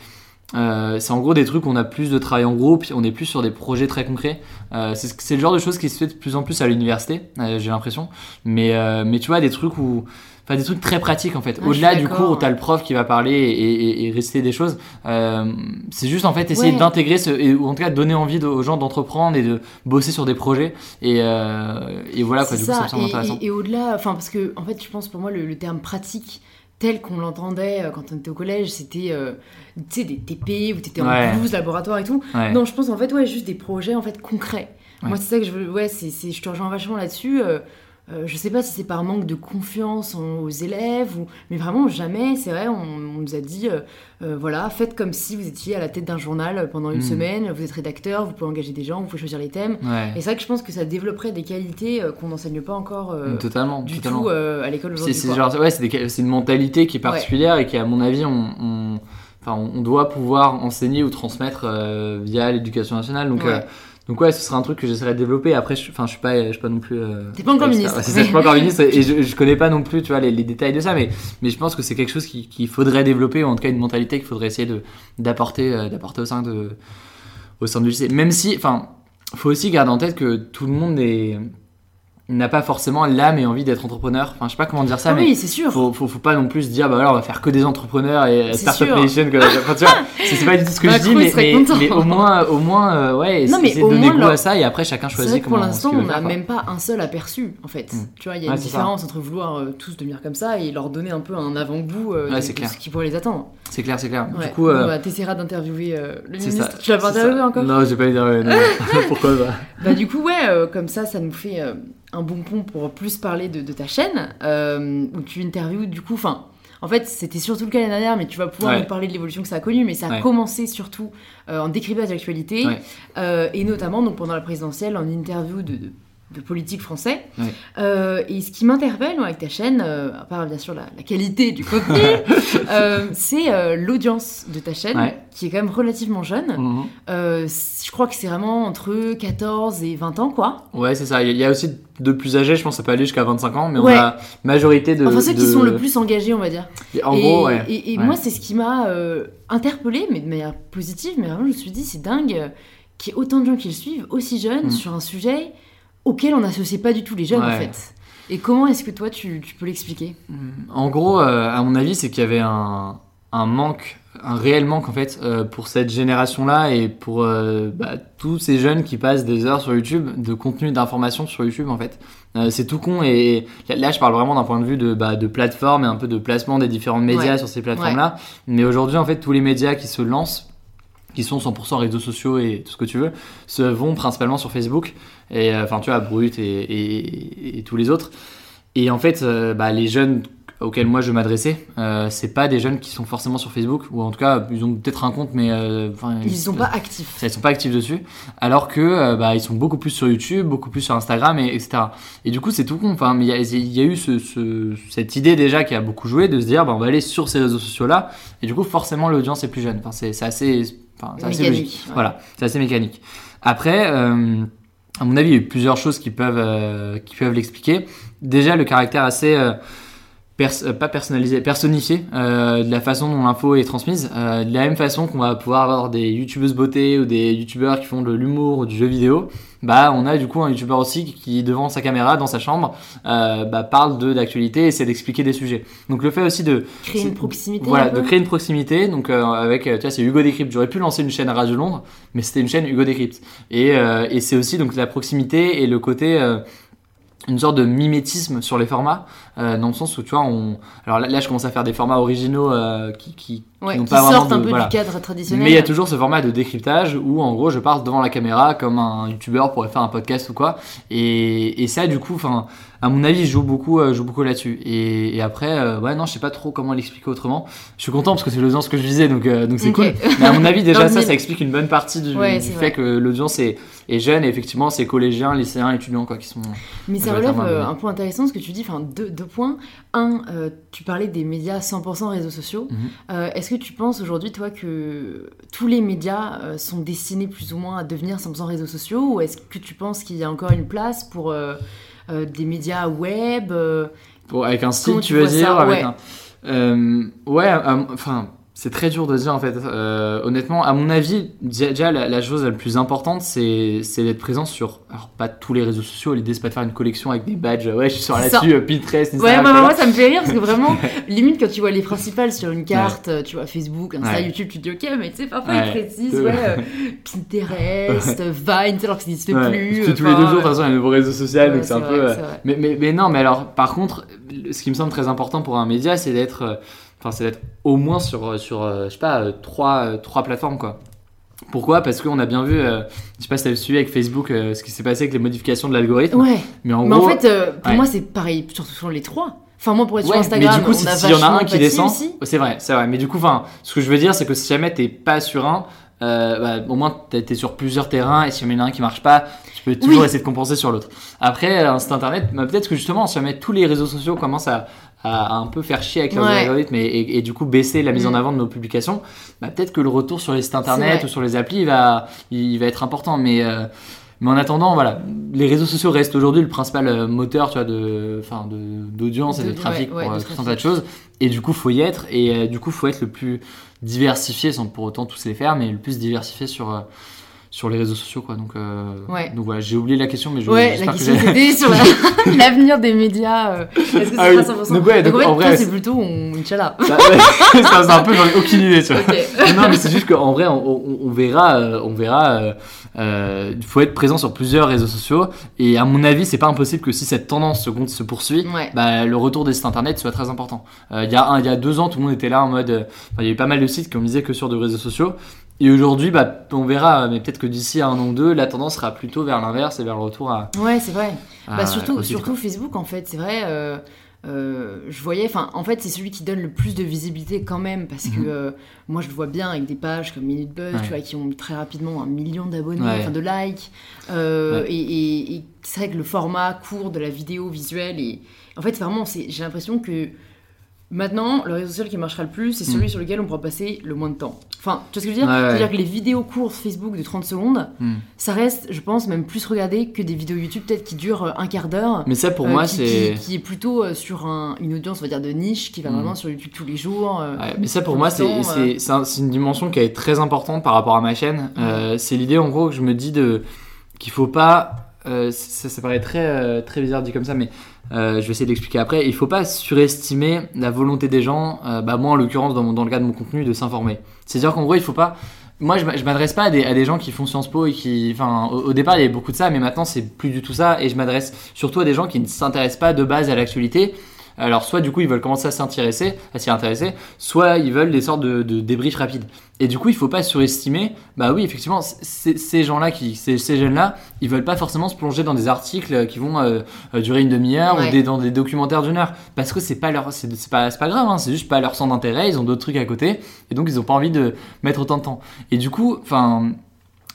euh, c'est en gros des trucs où on a plus de travail en groupe, on est plus sur des projets très concrets. Euh, c'est le genre de choses qui se fait de plus en plus à l'université, j'ai l'impression. Mais, mais tu vois, des trucs où. Enfin, des trucs très pratiques en fait. Je Au-delà du cours où t'as le prof qui va parler et, et, et réciter des choses, euh, c'est juste en fait essayer Ouais. d'intégrer ce, et- ou en tout cas donner envie de- aux gens d'entreprendre et de bosser sur des projets. Et, euh, et voilà quoi, du coup, ça me intéressant. et- au-delà, enfin, parce que, en fait, je pense pour moi, le, le terme pratique tel qu'on l'entendait euh, quand on était au collège, c'était, euh, tu sais, des TP où t'étais en Ouais. blouse, laboratoire et tout. Ouais. Non, je pense en fait, ouais, juste des projets en fait concrets. Moi, c'est ça que je veux. Ouais, c'est- je te rejoins vachement là-dessus. Euh, je sais pas si c'est par manque de confiance en- aux élèves, ou... mais vraiment jamais, c'est vrai, on, on nous a dit, euh, euh, voilà, faites comme si vous étiez à la tête d'un journal pendant une Mm. semaine, vous êtes rédacteur, vous pouvez engager des gens, vous pouvez choisir les thèmes. Ouais. Et c'est vrai que je pense que ça développerait des qualités euh, qu'on n'enseigne pas encore totalement, du totalement. tout à l'école C'est aujourd'hui. c'est ouais, une mentalité qui est particulière et qui, à mon avis, on, on- enfin, on doit pouvoir enseigner ou transmettre via l'éducation nationale. Donc, donc ouais, ce serait un truc que j'essaierais de développer. Après, je, enfin, je suis pas, je suis pas non plus. euh, T'es pas encore ministre. Ouais, c'est ça, je suis pas encore ministre et je, <laughs> je connais pas non plus, tu vois, les, les détails de ça, mais, mais je pense que c'est quelque chose qui- qu'il faudrait développer ou en tout cas une mentalité qu'il faudrait essayer de d'apporter, euh, d'apporter au sein de, au sein du lycée. Même si, enfin, faut aussi garder en tête que tout le monde est n'a pas forcément l'âme et envie d'être entrepreneur. Enfin, je sais pas comment dire ça, Ah mais oui, c'est sûr. faut, faut, faut pas non plus se dire, bah voilà, on va faire que des entrepreneurs et Startup. Nation. Enfin, tu vois, <laughs> c'est pas du tout ce que je dis, mais, mais, mais au moins, au moins euh, ouais, Non, mais essayer au de donner goût leur- à ça et après chacun choisit vrai pour l'instant, on n'a même pas un seul aperçu, en fait. Mm. Tu vois, il y a Ouais, une ça. différence entre vouloir euh, tous devenir comme ça et leur donner un peu un avant-goût euh, Ouais, de, ce qui pourrait les attendre. C'est clair, c'est clair. Ouais. Du coup, euh, bah, t'essaieras d'interviewer le ministre. Tu l'as pas interviewé encore? Non, j'ai pas interviewé. <laughs> <laughs> Pourquoi pas? Bah du coup ouais, comme ça, ça nous fait un bon pont pour plus parler de, de ta chaîne, euh, où tu interviews du coup, enfin, en fait c'était surtout le cas l'année dernière, mais tu vas pouvoir Ouais. nous parler de l'évolution que ça a connue, mais ça a Ouais. commencé surtout euh, en décryptage d'actualité, Ouais. euh, et notamment donc pendant la présidentielle en interview de, de, de politiques français. Ouais. Euh, et ce qui m'interpelle avec ta chaîne, euh, à part bien sûr la, la qualité du contenu, <laughs> euh, c'est l'audience de ta chaîne, Ouais. qui est quand même relativement jeune. Mhm. Je crois que c'est vraiment entre 14 et 20 ans, quoi. Ouais, c'est ça. Il y a aussi de plus âgés, je pense que ça peut aller jusqu'à 25 ans, mais Ouais. on a majorité de. Enfin, ceux qui sont le plus engagés, on va dire. En et, gros, ouais. Et, moi, c'est ce qui m'a interpellée, mais de manière positive. Mais vraiment, je me suis dit, c'est dingue qu'il y ait autant de gens qui le suivent, aussi jeunes, Mm. sur un sujet auquel on n'associe pas du tout les jeunes, en fait. Et comment est-ce que toi, tu, tu peux l'expliquer? En gros, euh, à mon avis, c'est qu'il y avait un, un manque, un réel manque en fait, euh, pour cette génération-là et pour euh, bah, tous ces jeunes qui passent des heures sur YouTube de contenu d'information sur YouTube en fait. C'est tout con et là, je parle vraiment d'un point de vue de, bah, de plateforme et un peu de placement des différents médias Ouais. sur ces plateformes-là. Mais aujourd'hui, en fait, tous les médias qui se lancent qui sont 100% réseaux sociaux et tout ce que tu veux, se vont principalement sur Facebook, et euh, enfin tu vois, Brut et, et- et tous les autres. Et en fait, euh, bah, les jeunes auxquels moi je m'adressais, euh, c'est pas des jeunes qui sont forcément sur Facebook, ou en tout cas, ils ont peut-être un compte, mais euh, Ils sont pas actifs. ça, ils sont pas actifs dessus, alors que euh, bah, ils sont beaucoup plus sur YouTube, beaucoup plus sur Instagram, et, etc. Et du coup, c'est tout con. Enfin, mais il y a, il y a eu ce, ce- cette idée déjà qui a beaucoup joué de se dire, bah, on va aller sur ces réseaux sociaux-là, et du coup, forcément, l'audience est plus jeune. Enfin, c'est assez, enfin, c'est assez logique. ouais. Voilà, c'est assez mécanique. Après, euh, à mon avis, il y a eu plusieurs choses qui peuvent, euh, qui peuvent l'expliquer. Déjà, le caractère assez euh, pers- euh, pas personnalisé, personnifié euh, de la façon dont l'info est transmise. Euh, de la même façon qu'on va pouvoir avoir des youtubeuses beauté ou des youtubeurs qui font de l'humour ou du jeu vidéo, bah on a du coup un youtubeur aussi qui devant sa caméra dans sa chambre euh, bah, parle de d'actualité et essaie d'expliquer des sujets. Donc le fait aussi de Créer une proximité. voilà, de créer une proximité. Donc euh, avec, tu vois, c'est Hugo Décrypte. J'aurais pu lancer une chaîne à Radio Londres, mais c'était une chaîne Hugo Décrypte. Et, euh, et c'est aussi donc la proximité et le côté une sorte de mimétisme sur les formats, euh, dans le sens où tu vois, on. Alors là, là, je commence à faire des formats originaux euh, qui, qui, Ouais, qui pas sortent un peu voilà. du cadre traditionnel. Mais il y a toujours ce format de décryptage où en gros je parle devant la caméra comme un youtubeur pourrait faire un podcast ou quoi. Et, et ça du coup, enfin, à mon avis, je joue beaucoup, euh, je joue beaucoup là-dessus. Et, et après, euh, ouais, non, je sais pas trop comment l'expliquer autrement. Je suis content parce que c'est l'audience que je visais, donc euh, donc c'est cool. Mais à mon avis, <laughs> déjà ça, mille. ça explique une bonne partie du, Ouais, du c'est fait vrai. que l'audience est, est jeune. Et effectivement, c'est collégiens, lycéens, étudiants quoi qui sont. Mais ça relève un euh, un point intéressant ce que tu dis, enfin deux, deux points. Un, tu parlais des médias 100% réseaux sociaux. Mhm. Est-ce que tu penses aujourd'hui, toi, que tous les médias sont destinés plus ou moins à devenir 100% réseaux sociaux Ou est-ce que tu penses qu'il y a encore une place pour des médias web euh, avec un style, Comment tu veux ça dire avec Ouais. un- Euh, Ouais, euh, enfin, c'est très dur de dire en fait. Euh, honnêtement, à mon avis, déjà la, la chose la plus importante, c'est d'être présent sur, alors pas tous les réseaux sociaux. L'idée c'est pas de faire une collection avec des badges. Ouais, je suis sur là-dessus, euh, Pinterest, Ouais, vois. moi ça me fait rire parce que vraiment, <laughs> limite quand tu vois les principales sur une carte, euh, tu vois Facebook, Insta, Ouais. YouTube, tu te dis ok, mais tu sais, parfois Ouais. ils précisent, ouais, euh, Pinterest, <laughs> Vine, alors que ça n'existe plus. Parce que tous les deux jours, de toute façon, il y a un nouveau réseau social, donc c'est un vrai, peu. euh. Mais, mais, mais non, mais alors, par contre, ce qui me semble très important pour un média, c'est d'être, enfin, c'est d'être au moins sur, euh, sur, euh, je sais pas, euh, trois, trois plateformes, quoi. Pourquoi? Parce qu'on a bien vu, euh, je sais pas si t'avais suivi avec Facebook euh, ce qui s'est passé avec les modifications de l'algorithme. Ouais, Mais en mais gros, en fait, euh, pour ouais. moi c'est pareil, surtout sur les trois. Enfin, moi pour être ouais, sur Instagram, mais du coup, si- s'il y en a un qui descend, c'est vrai, c'est vrai. Mais du coup, enfin, ce que je veux dire, c'est que si jamais t'es pas sur un, bah, au moins t'es sur plusieurs terrains et si jamais il y en a un qui marche pas, tu peux toujours Oui. essayer de compenser sur l'autre. Après, site internet, bah, peut-être que justement, si jamais tous les réseaux sociaux commencent à, à un peu faire chier avec leurs Ouais. algorithmes et, et- et du coup baisser la mise en Mm. avant de nos publications, bah, peut-être que le retour sur les sites internet ou sur les applis il va, il va être important. Mais euh, mais en attendant, voilà, les réseaux sociaux restent aujourd'hui le principal euh, moteur, tu vois, de, enfin, de, d'audience et de trafic ouais, pour euh, tout un tas de choses. Et du coup, faut y être. Et euh, du coup, faut être le plus diversifié, sans pour autant tous les faire, mais le plus diversifié sur, euh, sur les réseaux sociaux quoi. Donc, euh, Ouais. donc voilà, j'ai oublié la question, mais je Ouais, la que question c'était sur la- <laughs> <laughs> l'avenir des médias. euh, Est-ce que c'est Ah oui. 100% Donc ouais, donc en vrai, c'est- plutôt on... Inch'Allah. <laughs> Ça- ouais, ça, c'est un peu, j'en ai aucune idée, tu vois. Non, mais c'est juste qu'en vrai, on, on- on verra, on verra. euh, euh, Il faut être présent sur plusieurs réseaux sociaux, et à mon avis, c'est pas impossible que si cette tendance se, poursuit, bah, le retour des sites internet soit très important. Il y a un, il y a deux ans, tout le monde était là en mode, il y a eu pas mal de sites qui ont misé que sur des réseaux sociaux. Et aujourd'hui, bah, on verra, mais peut-être que d'ici un an ou deux, la tendance sera plutôt vers l'inverse et vers le retour à. Ouais, c'est vrai. à- Bah, surtout, surtout. Facebook, en fait, c'est vrai. euh, euh, je voyais, enfin, en fait, c'est celui qui donne le plus de visibilité quand même, parce que Mhm. euh, moi, je le vois bien avec des pages comme Minute Buzz, Ouais. tu vois, qui ont très rapidement un million d'abonnés, Ouais. enfin de likes. Ouais. Et, et- et c'est vrai que le format court de la vidéo visuelle, et en fait, vraiment, j'ai l'impression que maintenant, le réseau social qui marchera le plus, c'est celui Mhm. sur lequel on pourra passer le moins de temps. Enfin, tu vois ce que je veux dire? Ouais, ouais. C'est-à-dire que les vidéos courtes Facebook de 30 secondes, Hmm. ça reste, je pense, même plus regardé que des vidéos YouTube peut-être qui durent euh, un quart d'heure. Mais ça, pour euh, moi, c'est. qui, qui est plutôt euh, sur un- une audience, on va dire, de niche, qui va Mm. vraiment sur YouTube tous les jours. Ouais, mais ça pour moi c'est un- une dimension qui est très importante par rapport à ma chaîne. Euh, c'est l'idée en gros que je me dis de qu'il faut pas euh, ça, ça paraît très très bizarre dit comme ça mais euh, je vais essayer de l'expliquer après. Il faut pas surestimer la volonté des gens, euh, bah moi en l'occurrence dans, dans le cas de mon contenu, de s'informer. C'est-à-dire qu'en gros il faut pas moi, je je m'adresse pas à des, à des gens qui font Sciences Po et qui. Enfin, au, au départ, il y avait beaucoup de ça, mais maintenant, c'est plus du tout ça. Et je m'adresse surtout à des gens qui ne s'intéressent pas de base à l'actualité. Alors, soit du coup, ils veulent commencer à s'intéresser, à s'y intéresser, soit ils veulent des sortes de, de débriefs rapides. Et du coup, il faut pas surestimer. Bah oui, effectivement, ces gens-là, qui, ces, ces jeunes-là, ils veulent pas forcément se plonger dans des articles qui vont euh, euh, durer une demi-heure Ouais. ou des, dans des documentaires d'une heure, parce que c'est pas leur, c'est pas, pas grave, hein, c'est juste pas leur centre d'intérêt. Ils ont d'autres trucs à côté, et donc ils ont pas envie de mettre autant de temps. Et du coup, enfin.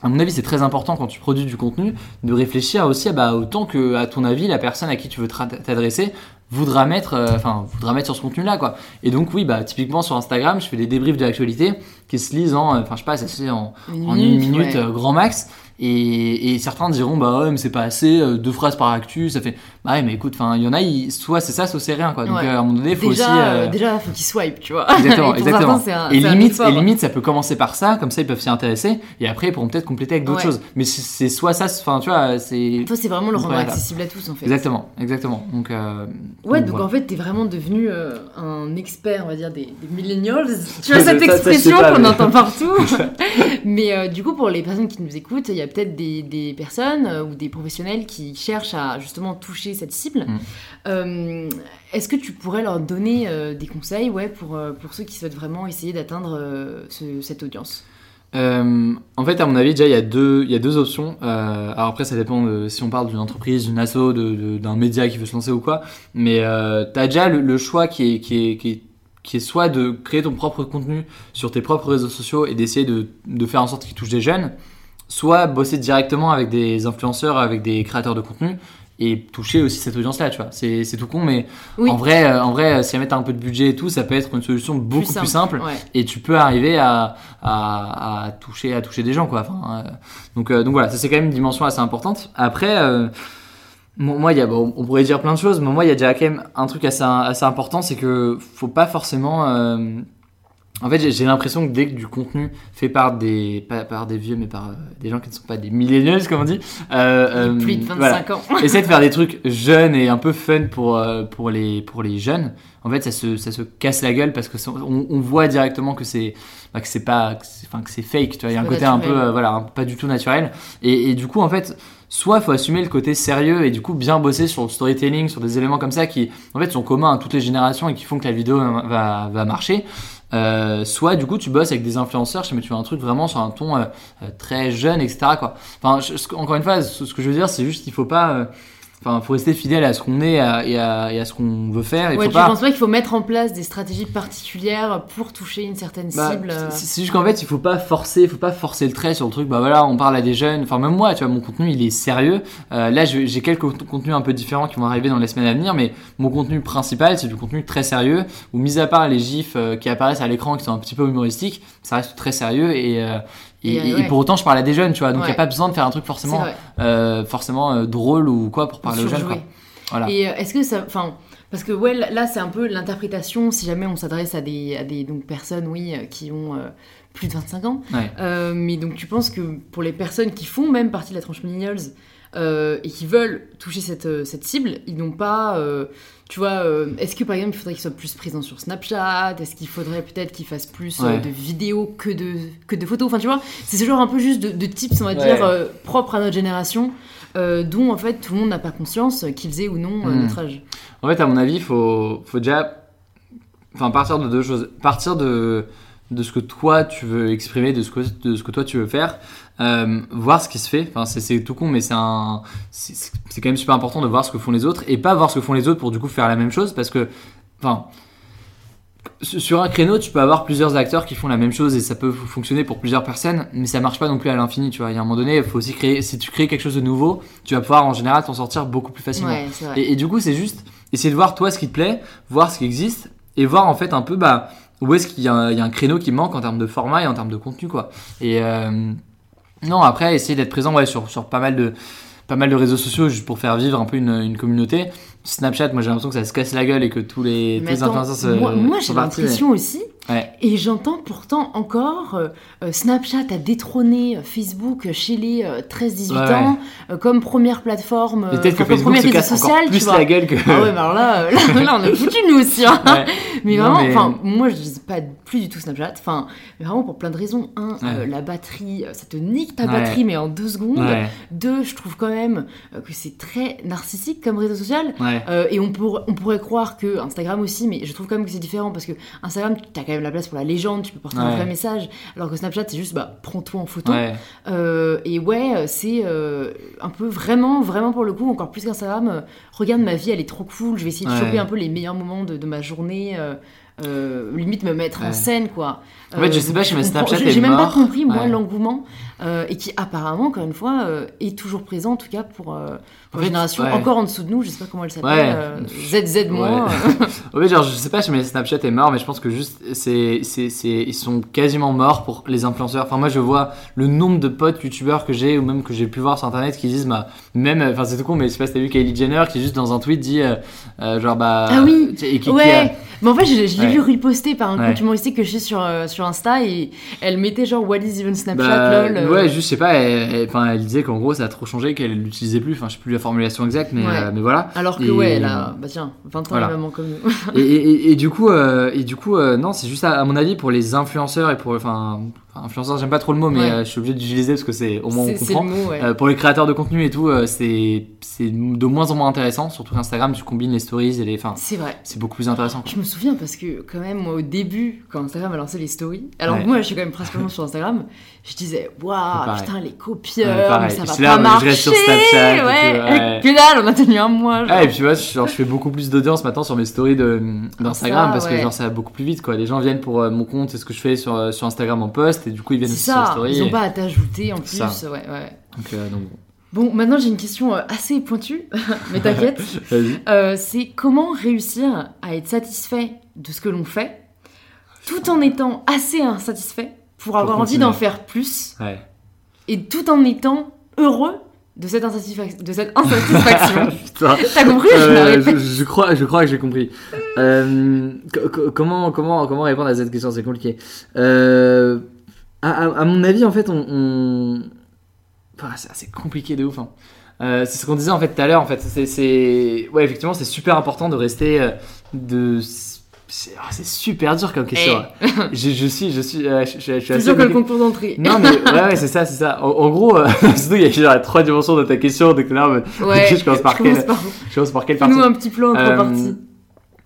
À mon avis, c'est très important quand tu produis du contenu de réfléchir aussi à bah, autant que, à ton avis, la personne à qui tu veux t'adresser voudra mettre, euh, enfin, voudra mettre sur ce contenu-là, quoi. Et donc, oui, bah, typiquement sur Instagram, je fais des débriefs de l'actualité qui se lisent en, enfin, je sais pas, ça se en, une en une minute ouais. euh, grand max. Et, et certains diront, bah ouais, mais c'est pas assez, euh, deux phrases par actu, ça fait. Bah ouais, mais écoute, enfin, il y en a, soit c'est ça, soit c'est rien, quoi. Donc, Ouais. euh, à un moment donné, il faut déjà, aussi. euh, déjà, faut qu'ils swipe, tu vois. <laughs> Exactement, Et exactement. un- Et limite, et limite, ça peut commencer par ça, comme ça ils peuvent s'y intéresser, et après ils pourront peut-être compléter avec d'autres Ouais. choses. Mais c'est- soit ça, enfin tu vois, c'est. Toi, c'est vraiment le rendre accessible à tous, en fait. Exactement, exactement. Donc, euh, Ouais, donc en fait, t'es vraiment devenu euh, un expert, on va dire, des, des millennials. <laughs> Tu vois cette expression mais- entend partout. <laughs> mais euh, du coup, pour les personnes qui nous écoutent, il y a peut-être des, des personnes euh, ou des professionnels qui cherchent à justement toucher cette cible. Mm. Euh, Est-ce que tu pourrais leur donner des conseils ouais, pour, pour ceux qui souhaitent vraiment essayer d'atteindre ce- cette audience? Euh, en fait, à mon avis, déjà, il y a deux, il y a deux options. Euh, alors après, ça dépend de si on parle d'une entreprise, d'une asso, d'un média qui veut se lancer ou quoi. Mais euh, tu as déjà le, le choix qui est, qui, est, qui, est, qui est soit de créer ton propre contenu sur tes propres réseaux sociaux et d'essayer de, de faire en sorte qu'il touche des jeunes, soit bosser directement avec des influenceurs, avec des créateurs de contenu et toucher aussi cette audience-là, tu vois. C'est c'est tout con, mais Oui, en vrai, euh, en vrai, si à mettre un peu de budget et tout, ça peut être une solution beaucoup plus simple Ouais. et tu peux arriver à, à, à toucher à toucher des gens quoi enfin, euh, donc euh, donc voilà ça c'est quand même une dimension assez importante après euh, moi il y a bon, on pourrait dire plein de choses mais moi il y a déjà quand même un truc assez assez important c'est que faut pas forcément euh, en fait j'ai- l'impression que dès que du contenu fait par des pas par des vieux mais par euh, des gens qui ne sont pas des millennials comme on dit euh, euh, plus de 25 voilà. ans. <laughs> Essayer de faire des trucs jeunes et un peu fun pour, pour, les, pour les jeunes. En fait, ça se, ça se casse la gueule parce que on, on voit directement que c'est bah, que c'est pas que c'est- enfin que c'est fake. Tu vois, il y a un côté un peu voilà un- pas du tout naturel. Et, et du coup, en fait, soit faut assumer le côté sérieux et du coup bien bosser sur le storytelling, sur des éléments comme ça qui en fait sont communs à toutes les générations et qui font que la vidéo va, va marcher. Euh, soit du coup tu bosses avec des influenceurs, mais tu fais un truc vraiment sur un ton euh, euh, très jeune, etc. Quoi. Enfin, encore une fois, ce, ce que je veux dire, c'est juste qu'il faut pas, euh, enfin, faut rester fidèle à ce qu'on est et à, et à- et à ce qu'on veut faire. Il Ouais, faut tu pas. penses pas qu'il faut mettre en place des stratégies particulières pour toucher une certaine Bah, cible c'est juste qu'en fait, il faut pas forcer, il faut pas forcer le trait sur le truc. Bah voilà, on parle à des jeunes. Enfin, même moi, tu vois, mon contenu, il est sérieux. Euh, là, j'ai quelques cont- contenus un peu différents qui vont arriver dans les semaines à venir, mais mon contenu principal, c'est du contenu très sérieux. Où, mis à part les gifs euh, qui apparaissent à l'écran, qui sont un petit peu humoristiques, ça reste très sérieux et euh, et, Et, euh, et- pour autant, je parle à des jeunes, tu vois. Donc, il Ouais. n'y a pas besoin de faire un truc forcément, euh, forcément euh, drôle ou quoi pour parler aux jeunes. Quoi. Voilà. Et est-ce que ça. Enfin, Parce que ouais, là c'est un peu l'interprétation, si jamais on s'adresse à des, à des donc, personnes oui, qui ont plus de 25 ans. Mais donc tu penses que pour les personnes qui font même partie de la tranche millennials et qui veulent toucher cette, cette cible, ils n'ont pas... tu vois, est-ce que par exemple il faudrait qu'ils soient plus présents sur Snapchat? Est-ce qu'il faudrait peut-être qu'ils fassent plus de vidéos que de, que de photos? Enfin tu vois, c'est ce genre un peu juste de, de tips, on va dire, propres à notre génération. dont en fait tout le monde n'a pas conscience qu'ils aient ou non hmm. notre âge. En fait, à mon avis, il faut, faut déjà enfin, partir de deux choses. Partir de, de ce que toi tu veux exprimer, de ce que, de ce que toi tu veux faire, euh, voir ce qui se fait. Enfin, c'est tout con, mais c'est un, c'est quand même super important de voir ce que font les autres et pas voir ce que font les autres pour du coup faire la même chose parce que, enfin, sur un créneau, tu peux avoir plusieurs acteurs qui font la même chose et ça peut fonctionner pour plusieurs personnes, mais ça marche pas non plus à l'infini, tu vois. Il y a un moment donné, il faut aussi créer, si tu crées quelque chose de nouveau, tu vas pouvoir en général t'en sortir beaucoup plus facilement. et, et, du coup, c'est juste essayer de voir toi ce qui te plaît, voir ce qui existe et voir en fait un peu bah, où est-ce qu'il y, a un créneau qui manque en termes de format et en termes de contenu quoi. Et euh, non, après essayer d'être présent ouais, sur, sur pas mal de pas mal de réseaux sociaux juste pour faire vivre un peu une, une communauté. Snapchat, moi j'ai l'impression que ça se casse la gueule et que tous les, tous les influenceurs se. Moi, moi j'ai l'impression aussi et j'entends pourtant encore euh, euh, Snapchat a détrôné euh, Facebook chez les 13-18 ans comme première plateforme, peut-être que Facebook se casse encore plus la gueule que. Ah ouais, mais alors là, là, on a foutu nous aussi. Hein. Mais vraiment, enfin, moi je dis pas plus du tout Snapchat. Enfin, vraiment pour plein de raisons. Un, la batterie, ça te nique ta batterie, mais en deux secondes. Deux, je trouve quand même que c'est très narcissique comme réseau social. et on, on pourrait croire que Instagram aussi, mais je trouve quand même que c'est différent parce que Instagram, tu as quand même la place pour la légende, tu peux porter un vrai message. Alors que Snapchat, c'est juste, bah, prends-toi en photo. Euh, et ouais, c'est euh, un peu vraiment, vraiment pour le coup, encore plus qu'Instagram, euh, regarde ma vie, elle est trop cool, je vais essayer de choper un peu les meilleurs moments de, de ma journée. limite me mettre en scène quoi. En fait, je sais pas, je Snapchat J'ai même pas compris moi l'engouement et qui apparemment encore une fois est toujours présent en tout cas pour une génération encore en dessous de nous, je sais pas comment elle s'appelle, ZZ moins. <laughs> <laughs> Ouais. genre je sais pas, mais Snapchat est mort, mais je pense que juste c'est, c'est, ils sont quasiment morts pour les influenceurs. Enfin moi je vois le nombre de potes youtubeurs que j'ai ou même que j'ai pu voir sur internet qui disent bah même, enfin c'est tout con, mais je sais pas si t'as vu Kylie Jenner qui juste dans un tweet dit euh, euh, genre bah ah oui, ouais. Mais en fait, je, l'ai vu riposter par un compte humoristique que je suis sur, euh, sur Insta et elle mettait genre What is even Snapchat bah, lol. Ouais, juste, je sais pas, elle, elle, disait qu'en gros ça a trop changé, qu'elle l'utilisait plus. Enfin, je sais plus la formulation exacte, mais, euh, mais voilà. Alors que, ouais, elle a, bah tiens, 20 ans, voilà. même comme nous. et, et, et, du coup, euh, et du coup non, c'est juste à, mon avis pour les influenceurs et pour. Enfin, influenceur, j'aime pas trop le mot, mais euh, je suis obligé d'utiliser parce que c'est au moins on comprend. Euh, pour les créateurs de contenu et tout, euh, c'est c'est de moins en moins intéressant. Surtout Instagram, tu combines les stories et les. Enfin, c'est vrai. C'est beaucoup plus intéressant. Je me souviens parce que quand même moi au début, quand Instagram a lancé les stories, alors moi je suis quand même principalement sur Instagram, je disais waouh putain les copieurs, ça va pas marcher. Je sur Snapchat. Ouais. Que dalle, on a tenu un mois. et puis vois, genre, je fais beaucoup plus d'audience maintenant sur mes stories d'Instagram parce que genre ça va beaucoup plus vite quoi. Les gens viennent pour mon compte, c'est ce que je fais sur sur Instagram en post et du coup ils viennent sur la story. Ils n'ont pas à t'ajouter en plus. Ouais, ouais. Donc, euh, donc... Bon, maintenant j'ai une question euh, assez pointue, <laughs> mais t'inquiète. <laughs> euh, c'est comment réussir à être satisfait de ce que l'on fait, tout en étant assez insatisfait? Pour avoir envie d'en faire plus, ouais. et tout en étant heureux de cette, insatisfaction. De cette insatisfaction. <laughs> T'as compris euh, je, je, crois, je crois que j'ai compris. Euh, comment, comment, comment répondre à cette question? C'est compliqué. Euh, à, mon avis, en fait, on. c'est assez compliqué de ouf. Hein. Euh, c'est ce qu'on disait en fait tout à l'heure. En fait, c'est, ouais, effectivement, c'est super important de rester de. C'est super dur comme question. Eh. <laughs> je, je, suis, je suis, euh, je, je, suis sûr que le concours d'entrée. Non mais ouais, ouais c'est ça, c'est ça. En, gros, <laughs> surtout il y a genre trois dimensions de ta question, donc là, ouais, je commence par quelle, je commence par quelle partie. Nous un petit plan en trois parties.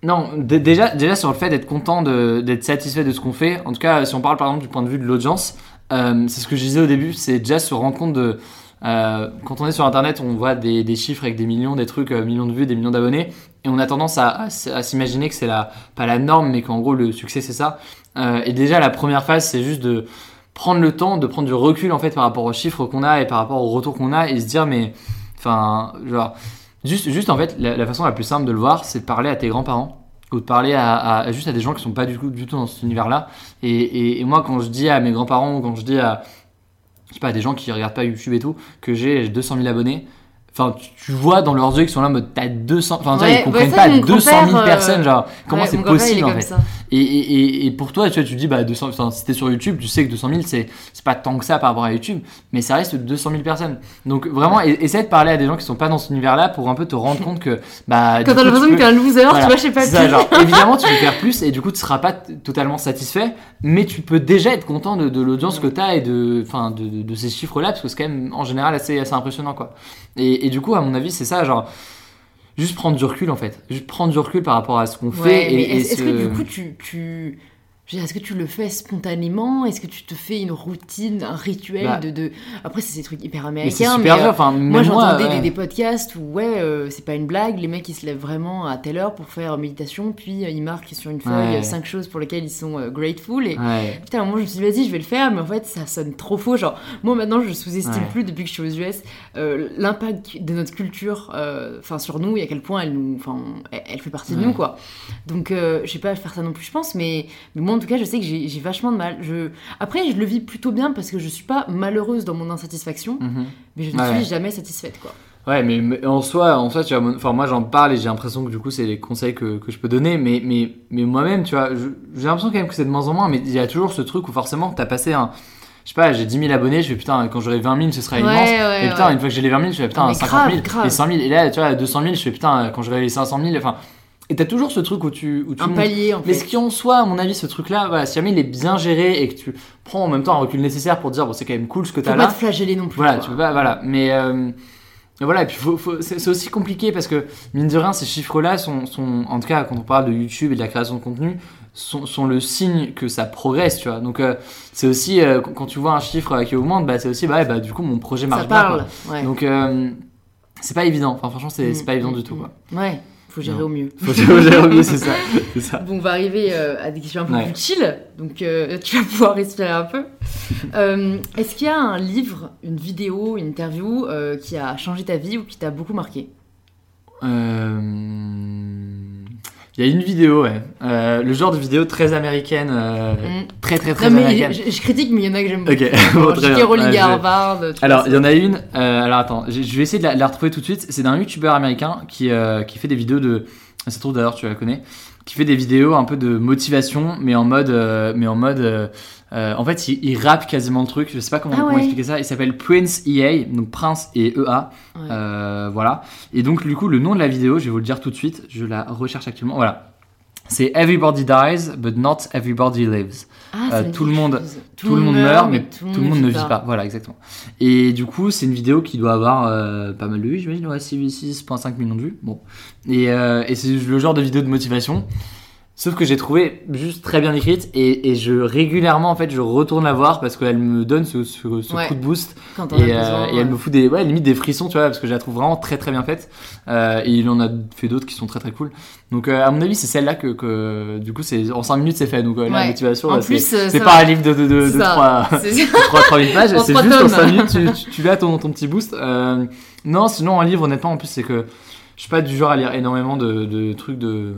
Non, déjà, déjà sur le fait d'être content, d'être satisfait de ce qu'on fait, en tout cas si on parle par exemple du point de vue de l'audience, euh, c'est ce que je disais au début, c'est déjà se rendre compte de... Euh, quand on est sur Internet, on voit des, des, chiffres avec des millions, des trucs, euh, millions de vues, des millions d'abonnés, et on a tendance à, à, s'imaginer que c'est la, pas la norme, mais qu'en gros le succès c'est ça. Euh, et déjà la première phase, c'est juste de prendre le temps, de prendre du recul en fait par rapport aux chiffres qu'on a et par rapport au retour qu'on a, et se dire mais, enfin, genre Juste, juste en fait, la, façon la plus simple de le voir, c'est de parler à tes grands-parents ou de parler à, juste à des gens qui sont pas du tout, du tout dans cet univers-là. Et, et, moi, quand je dis à mes grands-parents ou quand je dis à, je sais pas, des gens qui regardent pas YouTube et tout, que j'ai 200 000 abonnés, Enfin, tu, vois dans leurs yeux qu'ils sont là en mode t'as 200. Enfin, Ouais, ils bah, comprennent ça, pas mon 200 000 grand-père, euh, personnes. Genre, comment Ouais, c'est possible en fait ça. Et, et, et, pour toi, tu vois, tu dis, bah, 200, enfin, si t'es sur YouTube, tu sais que 200 000, c'est, c'est pas tant que ça par rapport à YouTube, mais ça reste 200 000 personnes. Donc vraiment, essaie de parler à des gens qui sont pas dans cet univers-là pour un peu te rendre <laughs> compte que, bah, Quand t'as l'impression que t'es un loser, voilà. tu vois, je sais pas c'est ça, genre, <laughs> évidemment, tu peux faire plus et du coup, tu seras pas totalement satisfait, mais tu peux déjà être content de, de l'audience que t'as et de, enfin, de, de, de ces chiffres-là, parce que c'est quand même, en général, assez, assez impressionnant, quoi. Et, et du coup, à mon avis, c'est ça, genre, juste prendre du recul, en fait. Juste prendre du recul par rapport à ce qu'on fait. Ouais, et est-ce que du coup tu, tu... Est-ce que tu le fais spontanément? Est-ce que tu te fais une routine, un rituel Bah. de, de... Après, c'est ces trucs hyper Mais américains, super mais, dur. euh, Enfin, moi j'entendais ouais. des, des podcasts où, ouais, euh, c'est pas une blague, les mecs ils se lèvent vraiment à telle heure pour faire méditation, puis euh, ils marquent sur une feuille Ouais. cinq choses pour lesquelles ils sont euh, grateful. Et Ouais. putain, à un moment je me suis dit, vas-y, je vais le faire, mais en fait ça sonne trop faux. Genre, moi maintenant je sous-estime plus depuis que je suis aux US l'impact de notre culture enfin sur nous et à quel point elle nous elle, elle fait partie de nous quoi donc je sais pas faire ça non plus je pense mais, mais moi tout cas je sais que j'ai vachement de mal je après je le vis plutôt bien parce que je suis pas malheureuse dans mon insatisfaction Mhm. mais je ne Ouais. suis jamais satisfaite quoi Ouais, mais, mais en soi, en soi, tu vois, enfin moi j'en parle et j'ai l'impression que du coup c'est les conseils que, que je peux donner, mais mais mais moi-même, tu vois, j'ai l'impression quand même que c'est de moins en moins, mais il y a toujours ce truc où forcément t'as passé un, je sais pas, j'ai 10 000 abonnés, je fais putain quand j'aurai 20 000 ce sera Ouais, immense. ouais, et putain, ouais. une fois que j'ai les 20 000, je fais putain Non, mais 50 000 grave, grave. et 100 000 et là tu vois 200 000, je fais putain quand j'aurai les 500 000, enfin et t'as toujours ce truc où tu où tu un montes. palier en Mais fait ce qui en soit, à mon avis, ce truc-là, voilà, si jamais il est bien géré et que tu prends en même temps un recul nécessaire pour dire bon c'est quand même cool ce que faut t'as pas là. te flageller non plus Voilà, quoi. tu peux pas, voilà. Mais euh, mais voilà, et puis c'est aussi compliqué parce que mine de rien, ces chiffres-là sont, sont, en tout cas, quand on parle de YouTube et de la création de contenu, sont, sont le signe que ça progresse, tu vois. Donc euh, c'est aussi euh, quand tu vois un chiffre qui augmente, bah c'est aussi bah, ouais, bah du coup mon projet marche ça bien. parle quoi. ouais Donc c'est pas évident. Enfin franchement, c'est c'est Mm, pas évident mm, du tout, mm. quoi. ouais faut gérer Non. au mieux <laughs> Faut gérer au mieux, <laughs> c'est ça. Bon, on va arriver euh, à des questions un peu Ouais. plus chill, donc euh, tu vas pouvoir respirer un peu. <laughs> Euh, Est-ce qu'il y a un livre, une vidéo, une interview qui a changé ta vie ou qui t'a beaucoup marqué? Euh, Il y a une vidéo, ouais. Euh, le genre de vidéo très américaine, euh, Mm. très très très Non, mais américaine. je, je critique, mais il y en a que j'aime beaucoup. <laughs> Ok, Genre, bon, très J.K. Harvard. Alors, il y en a une. euh, alors, attends, je je vais essayer de la, de la retrouver tout de suite. C'est d'un youtubeur américain qui, euh, qui fait des vidéos de. Ça se trouve d'ailleurs, tu la connais. Qui fait des vidéos un peu de motivation, mais en mode. euh, mais en mode. Euh, en fait, il, il rappe quasiment le truc. Je sais pas comment, Ah comment ouais. expliquer ça. Il s'appelle Prince EA, donc Prince et EA. Ouais. Euh, voilà. Et donc, du coup, le nom de la vidéo, je vais vous le dire tout de suite. Je la recherche actuellement. Voilà. C'est Everybody dies, but not everybody lives. Ah, euh, tout le monde- chose. Tout, le monde meurt, mais tout le monde ne vit pas. Voilà, exactement. Et du coup, c'est une vidéo qui doit avoir euh, pas mal de vues, j'imagine, ouais, 6,5 millions de vues. Bon. Et, euh, et c'est le genre de vidéo de motivation. Sauf que j'ai trouvé juste très bien écrite et, et je régulièrement en fait je retourne la voir parce qu'elle me donne ce, ce- ce Ouais. coup de boost Quand et, euh, besoin, et elle me fout des ouais limite des frissons tu vois parce que je la trouve vraiment très très bien faite Euh, et il en a fait d'autres qui sont très très cool donc euh, à mon avis c'est celle là que, que du coup c'est en 5 minutes c'est fait donc euh, la Ouais. motivation En c'est- plus, euh, c'est pas un livre de, de, de, de ça. 3 <laughs> C'est- 3 3000 pages, <laughs> En c'est juste en tomes. 5 minutes, tu, tu, ton, ton petit boost. Euh, non, sinon, un livre, honnêtement, en plus, c'est que je suis pas du genre à lire énormément de, de trucs de.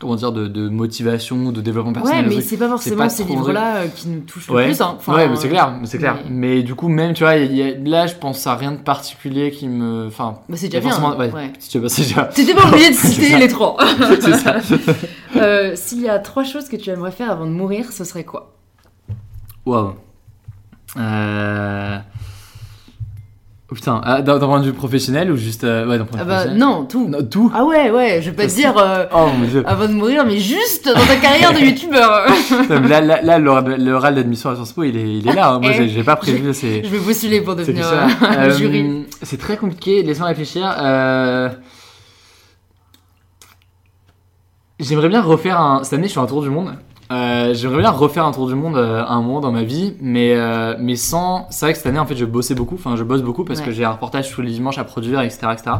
Comment dire, de, de motivation, de développement Ouais, personnel. de mais c'est pas forcément pas ces livres-là euh, qui nous touchent le Ouais, plus. hein. Enfin, ouais, mais c'est clair, mais c'est clair. mais- Mais du coup, même, tu vois, il y a- là, je pense à rien de particulier qui me. Enfin, Bah, c'est déjà bien. forcément- ouais, ouais. si tu veux, c'est déjà. T'étais pas obligé de <laughs> citer les trois. <laughs> c'est ça. <laughs> Euh, S'il y a trois choses que tu aimerais faire avant de mourir, ce serait quoi? Waouh. Euh. Putain, ah, d'un point de vue professionnel ou juste. euh, Ouais, d'un point de Ah vue bah professionnel non, tout. Non, tout Ah ouais, ouais, je vais pas te dire euh, Oh mon dieu. avant de mourir, mais juste dans ta carrière de youtubeur. <laughs> Là, là, là, l'oral l'oral d'admission à Sciences Po, il est, il est là. hein. Moi, Eh, j'ai- pas prévu. Je vais postuler pour devenir euh, Euh, jury. C'est très compliqué. Laisse-moi réfléchir. J'aimerais bien refaire un. Cette année, je fais un tour du monde. Euh, J'aimerais bien refaire un tour du monde euh, à un moment dans ma vie, mais, euh, mais sans. C'est vrai que cette année, en fait, je bossais beaucoup. Enfin, je bosse beaucoup parce Ouais. que j'ai un reportage tous les dimanches à produire, etc. etc.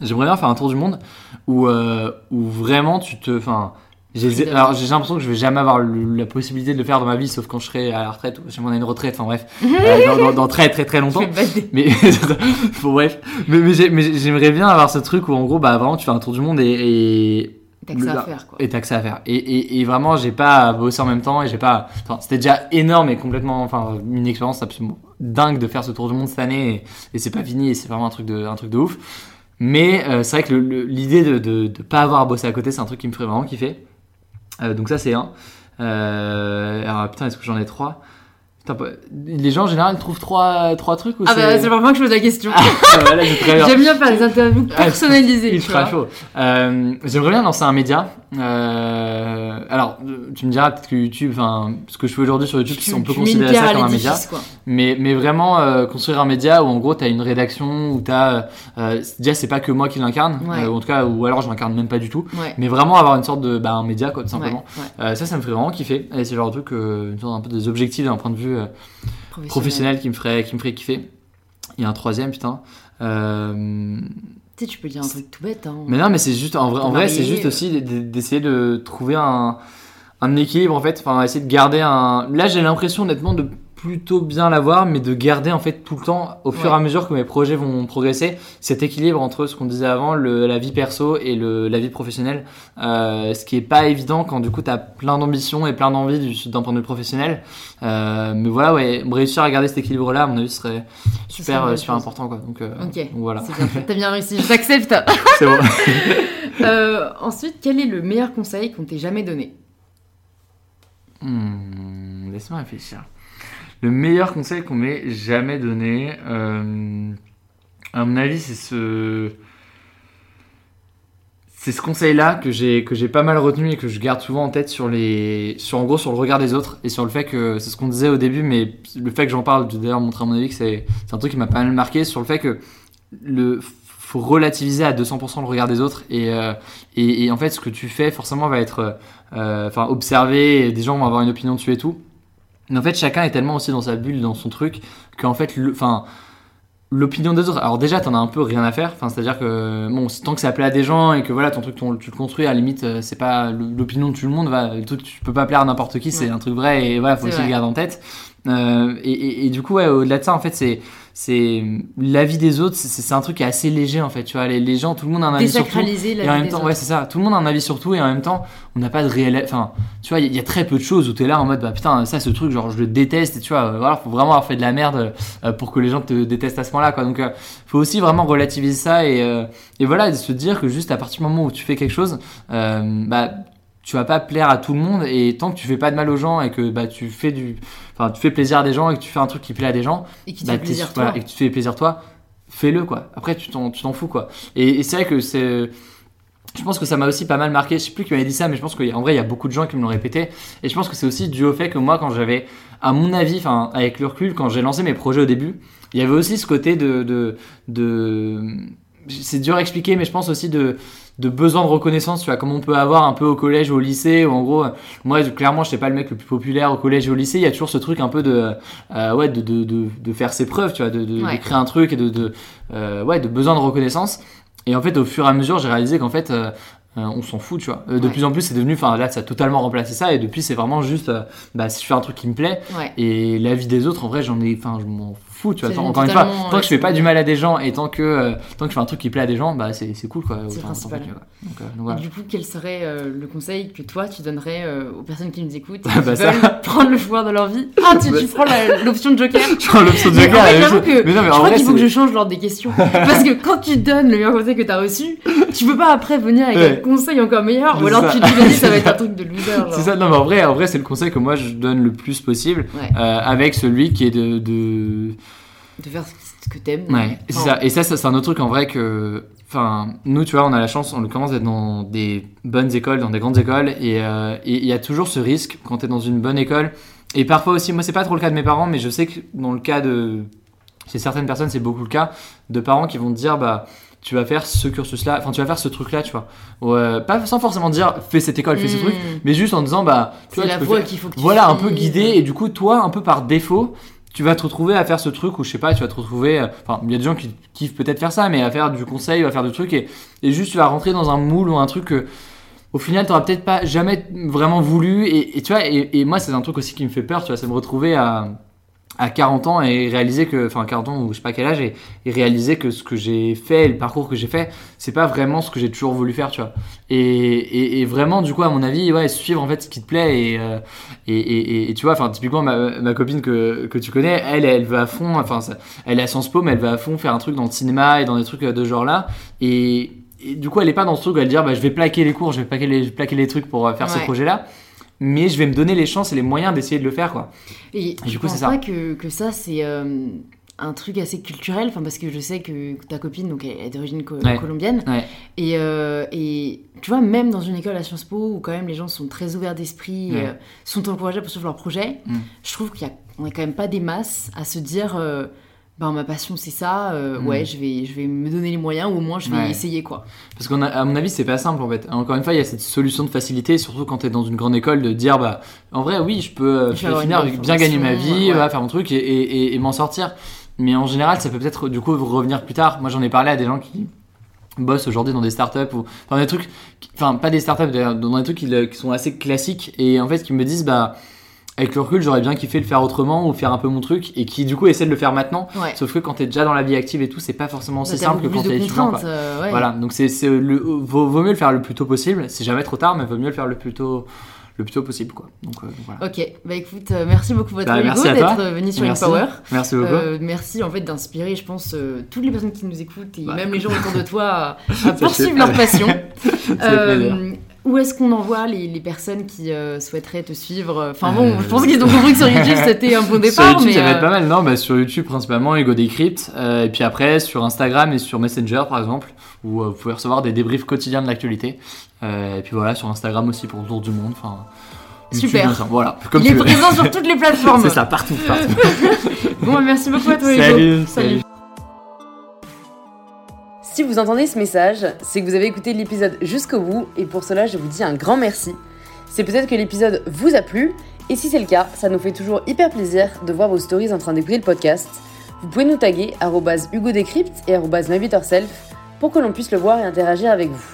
J'aimerais bien faire un tour du monde où, euh, où vraiment tu te. Enfin, j'ai alors, j'ai l'impression que je vais jamais avoir le- la possibilité de le faire dans ma vie, sauf quand je serai à la retraite ou si on a une retraite. Enfin, bref, <laughs> euh, dans, dans- dans très très très longtemps. Mais <laughs> bon, bref, mais, mais j'aimerais bien avoir ce truc où en gros, bah vraiment, tu fais un tour du monde et et T'as que ça le- à faire, quoi. et t'as que ça à faire. Et, et, et vraiment, j'ai pas bossé en même temps et j'ai pas. Enfin, c'était déjà énorme et complètement, enfin, une expérience absolument dingue de faire ce tour du monde cette année et, c'est pas fini et c'est vraiment un truc de, un truc de ouf. Mais euh, c'est vrai que l'idée de, de, de, pas avoir à bosser à côté, c'est un truc qui me ferait vraiment kiffer. Euh, donc ça, c'est un. alors putain, est-ce que j'en ai trois? Les gens en général trouvent trois, trois trucs ou Ah bah c'est vraiment que je pose la question. Ah, J'aime bien faire des interviews ah, personnalisées. Ultra chaud. Euh, J'aimerais bien lancer un média. Euh, alors, tu me diras peut-être que YouTube, enfin, ce que je fais aujourd'hui sur YouTube, on peut considérer ça comme un média. Mais, mais vraiment euh, construire un média où en gros tu as une rédaction, où tu as. Euh, déjà, c'est pas que moi qui l'incarne, euh, en tout cas, ou alors je l'incarne même pas du tout. Mais vraiment avoir une sorte de. Bah, un média quoi, tout simplement. ça, ça me ferait vraiment kiffer. Et c'est genre de truc, une sorte un peu des objectifs d'un point de vue professionnel. professionnel qui me, ferait, qui me ferait kiffer. Il y a un troisième, putain. Euh, tu sais, tu peux dire un truc tout bête. Hein. Mais non, mais c'est juste, en vrai, en vrai c'est juste aussi d'essayer de trouver un, un équilibre en fait. Enfin, essayer de garder un. Là, j'ai l'impression honnêtement de plutôt bien l'avoir, mais de garder en fait tout le temps, au fur et à mesure que mes projets vont progresser, cet équilibre entre ce qu'on disait avant, le, la vie perso et le, la vie professionnelle. Euh, ce qui est pas évident quand du coup tu as plein d'ambition et plein d'envie d'un point de vue professionnel. Euh, mais voilà, ouais, réussir à garder cet équilibre là, à mon avis, serait super, euh, super important. Quoi. Donc, euh, donc voilà. T'as bien réussi, <laughs> je t'accepte. C'est bon. <laughs> Ensuite, quel est le meilleur conseil qu'on t'ait jamais donné? Hmm, Laisse-moi réfléchir. Le meilleur conseil qu'on m'ait jamais donné, euh, à mon avis, c'est ce. Conseil-là que j'ai pas mal retenu et que je garde souvent en tête sur les sur le regard des autres et sur le fait que c'est ce qu'on disait au début mais le fait que j'en parle d'ailleurs montré à mon avis que c'est un truc qui m'a pas mal marqué sur le fait que le faut relativiser à 200% le regard des autres euh, et, et, en fait ce que tu fais forcément va être euh, observé des gens vont avoir une opinion dessus et tout mais en fait, chacun est tellement aussi dans sa bulle, dans son truc, qu'en fait, enfin, l'opinion des autres. Alors déjà, t'en as un peu rien à faire. Enfin, c'est-à-dire que bon, tant que ça plaît à des gens et que voilà, ton truc, tu le construis, à la limite, euh, c'est pas l'opinion de tout le monde. Va, truc, tu peux pas plaire à n'importe qui, c'est un truc vrai et voilà, faut aussi le garder en tête. Euh, et, et, du coup, ouais, au-delà de ça, en fait, c'est c'est l'avis des autres c'est un truc qui est assez léger en fait tu vois. Les, les gens tout le monde a un avis sur tout. Et en même temps ouais c'est ça. Tout le monde a un avis sur tout et en même temps on n'a pas de réel enfin tu vois il y, a très peu de choses où tu es là en mode bah putain ça ce truc genre je le déteste et tu vois euh, voilà faut vraiment avoir fait de la merde euh, pour que les gens te détestent à ce moment là quoi. Donc euh, faut aussi vraiment relativiser ça et, et voilà de se dire que juste à partir du moment où tu fais quelque chose bah tu vas pas plaire à tout le monde et tant que tu fais pas de mal aux gens et que bah tu fais du enfin tu fais plaisir à des gens et que tu fais un truc qui plaît à des gens et, qui bah, plaisir toi. et que tu fais plaisir toi fais-le quoi. Après tu t'en tu t'en fous quoi. Et, c'est vrai que c'est je pense que ça m'a aussi pas mal marqué. Je sais plus qui m'avait dit ça mais je pense qu'en vrai il y a beaucoup de gens qui me l'ont répété. Et je pense que c'est aussi dû au fait que moi quand j'avais à mon avis enfin avec le recul quand j'ai lancé mes projets au début il y avait aussi ce côté de, de, de c'est dur à expliquer mais je pense aussi de de besoin de reconnaissance, tu vois, comme on peut avoir un peu au collège ou au lycée, ou en gros, moi, clairement, je sais pas le mec le plus populaire au collège et au lycée, il y a toujours ce truc un peu de, euh, ouais, de, de, de, de, faire ses preuves, tu vois, de, de, créer un truc et de, de, euh, ouais, de besoin de reconnaissance. Et en fait, au fur et à mesure, j'ai réalisé qu'en fait, euh, on s'en fout, tu vois. de plus en plus, c'est devenu, enfin là, ça a totalement remplacé ça, et depuis, c'est vraiment juste, bah, si je fais un truc qui me plaît, et la vie des autres, en vrai, j'en ai, enfin, je m'en fou, tu vois. Encore une fois, tant que je fais pas du mal à des gens et tant que, euh, tant que je fais un truc qui plaît à des gens, bah c'est cool quoi. C'est principal. Euh, du coup, quel serait euh, le conseil que toi tu donnerais aux personnes qui nous écoutent <laughs> et qui bah, veulent <laughs> prendre le pouvoir de leur vie? Ah, tu, tu prends l'option de Joker? <laughs> Je prends l'option de Joker. Mais, non, mais je crois qu'il faut que je change l'ordre des questions. Parce que quand tu donnes le meilleur conseil que tu as reçu, tu peux pas après venir avec un conseil encore meilleur ou alors tu te dis ça va être un truc de loser. C'est ça, non mais en vrai, en vrai c'est le conseil que moi je donne le plus possible avec celui qui est de de faire ce que t'aimes. Ouais, c'est ça. Et ça, c'est un autre truc en vrai que. Enfin, nous, tu vois, on a la chance, on commence d'être dans des bonnes écoles, dans des grandes écoles, euh, et il y a toujours ce risque quand t'es dans une bonne école. Et parfois aussi, moi, c'est pas trop le cas de mes parents, mais je sais que dans le cas de. Chez certaines personnes, c'est beaucoup le cas de parents qui vont te dire, bah tu vas faire ce cursus-là, enfin tu vas faire ce truc-là, tu vois. Ouais, pas sans forcément dire fais cette école, fais ce hmm. truc, mais juste en disant bah tu vois, la voie qu'il faut que tu voilà un peu guidé et du coup toi un peu par défaut tu vas te retrouver à faire ce truc ou je sais pas, tu vas te retrouver. Euh, enfin, il y a des gens qui kiffent peut-être faire ça, mais à faire du conseil, à faire du truc et, et juste tu vas rentrer dans un moule ou un truc que au final tu peut-être pas jamais vraiment voulu. Et, tu vois, et, moi c'est un truc aussi qui me fait peur, tu vois, c'est me retrouver à à 40 ans et réaliser que, enfin 40 ans ou je sais pas quel âge, et, et réaliser que ce que j'ai fait, le parcours que j'ai fait, c'est pas vraiment ce que j'ai toujours voulu faire, tu vois. Et, et, et, vraiment, du coup, à mon avis, ouais, suivre en fait ce qui te plaît et, euh, et, et, tu vois, enfin typiquement ma, ma copine que, que tu connais, elle, elle va à fond, enfin elle est à Sciences Po, mais elle va à fond faire un truc dans le cinéma et dans des trucs de genre là, et, du coup, elle est pas dans ce truc où elle dire, bah, je vais plaquer les cours, je vais plaquer les, plaquer les trucs pour euh, faire ce projet là mais je vais me donner les chances et les moyens d'essayer de le faire quoi. Et, du coup c'est ça. que, que ça c'est euh, un truc assez culturel, enfin parce que je sais que ta copine donc elle est d'origine colombienne Et, euh, et tu vois même dans une école à Sciences Po où quand même les gens sont très ouverts d'esprit, euh, sont encouragés pour suivre leur projet, mm. je trouve qu'il y a on est quand même pas des masses à se dire ben, ma passion c'est ça, euh, ouais, mm. je vais, je vais me donner les moyens ou au moins je vais essayer quoi. Parce qu'à mon avis, c'est pas simple en fait. Encore une fois, il y a cette solution de facilité, surtout quand tu es dans une grande école, de dire bah en vrai, oui, je peux, euh, finir, bien gagner ma vie, faire mon truc et, et, et, m'en sortir. Mais en général, ça peut peut-être du coup revenir plus tard. Moi, j'en ai parlé à des gens qui bossent aujourd'hui dans des startups ou enfin des trucs, enfin pas des startups, dans des trucs qui, qui sont assez classiques et en fait qui me disent bah avec le recul, j'aurais bien kiffé le faire autrement ou faire un peu mon truc et qui du coup essaie de le faire maintenant. Sauf que quand t'es déjà dans la vie active et tout, c'est pas forcément aussi simple que quand t'es étudiant. Euh, voilà, donc c'est le vaut, vaut, mieux le faire le plus tôt possible. C'est jamais trop tard, mais vaut mieux le faire le plus tôt le plus tôt possible quoi. Donc, euh, voilà. Ok, bah écoute, euh, merci beaucoup votre bah, d'être venu sur merci. Power. Merci beaucoup. merci en fait d'inspirer, je pense, toutes les personnes qui nous écoutent et bah. même les gens autour de toi à, <laughs> poursuivre leur passion. <laughs> Où est-ce qu'on envoie les, les personnes qui euh, souhaiteraient te suivre? Enfin bon, je pense qu'ils ont compris que sur YouTube <laughs> c'était un bon départ. Sur YouTube, ça va être euh, pas mal, non bah, Sur YouTube principalement, Ego Decrypt. Euh, et puis après, sur Instagram et sur Messenger par exemple, où vous pouvez recevoir des débriefs quotidiens de l'actualité. et puis voilà, sur Instagram aussi pour le tour du monde. Enfin, Super. voilà, comme Il est présent sur toutes les <laughs> plateformes. C'est ça, partout, partout. <laughs> bon, merci beaucoup à toi, Salut. salut. Si vous entendez ce message, c'est que vous avez écouté l'épisode jusqu'au bout et pour cela je vous dis un grand merci. C'est peut-être que l'épisode vous a plu et si c'est le cas, ça nous fait toujours hyper plaisir de voir vos stories en train d'écouter le podcast. Vous pouvez nous taguer @hugodecrypt et @navigatourself pour que l'on puisse le voir et interagir avec vous.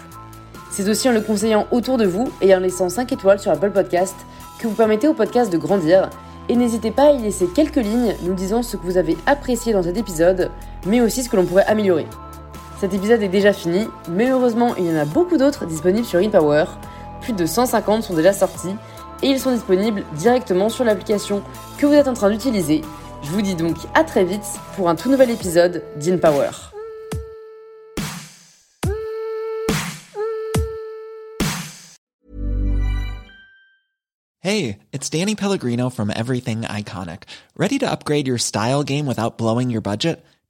C'est aussi en le conseillant autour de vous et en laissant 5 étoiles sur Apple Podcast que vous permettez au podcast de grandir. Et n'hésitez pas à y laisser quelques lignes nous disant ce que vous avez apprécié dans cet épisode, mais aussi ce que l'on pourrait améliorer. Cet épisode est déjà fini, mais heureusement il y en a beaucoup d'autres disponibles sur InPower. Plus de 150 sont déjà sortis et ils sont disponibles directement sur l'application que vous êtes en train d'utiliser. Je vous dis donc à très vite pour un tout nouvel épisode d'InPower. Hey, it's Danny Pellegrino from Everything Iconic. Ready to upgrade your style game without blowing your budget?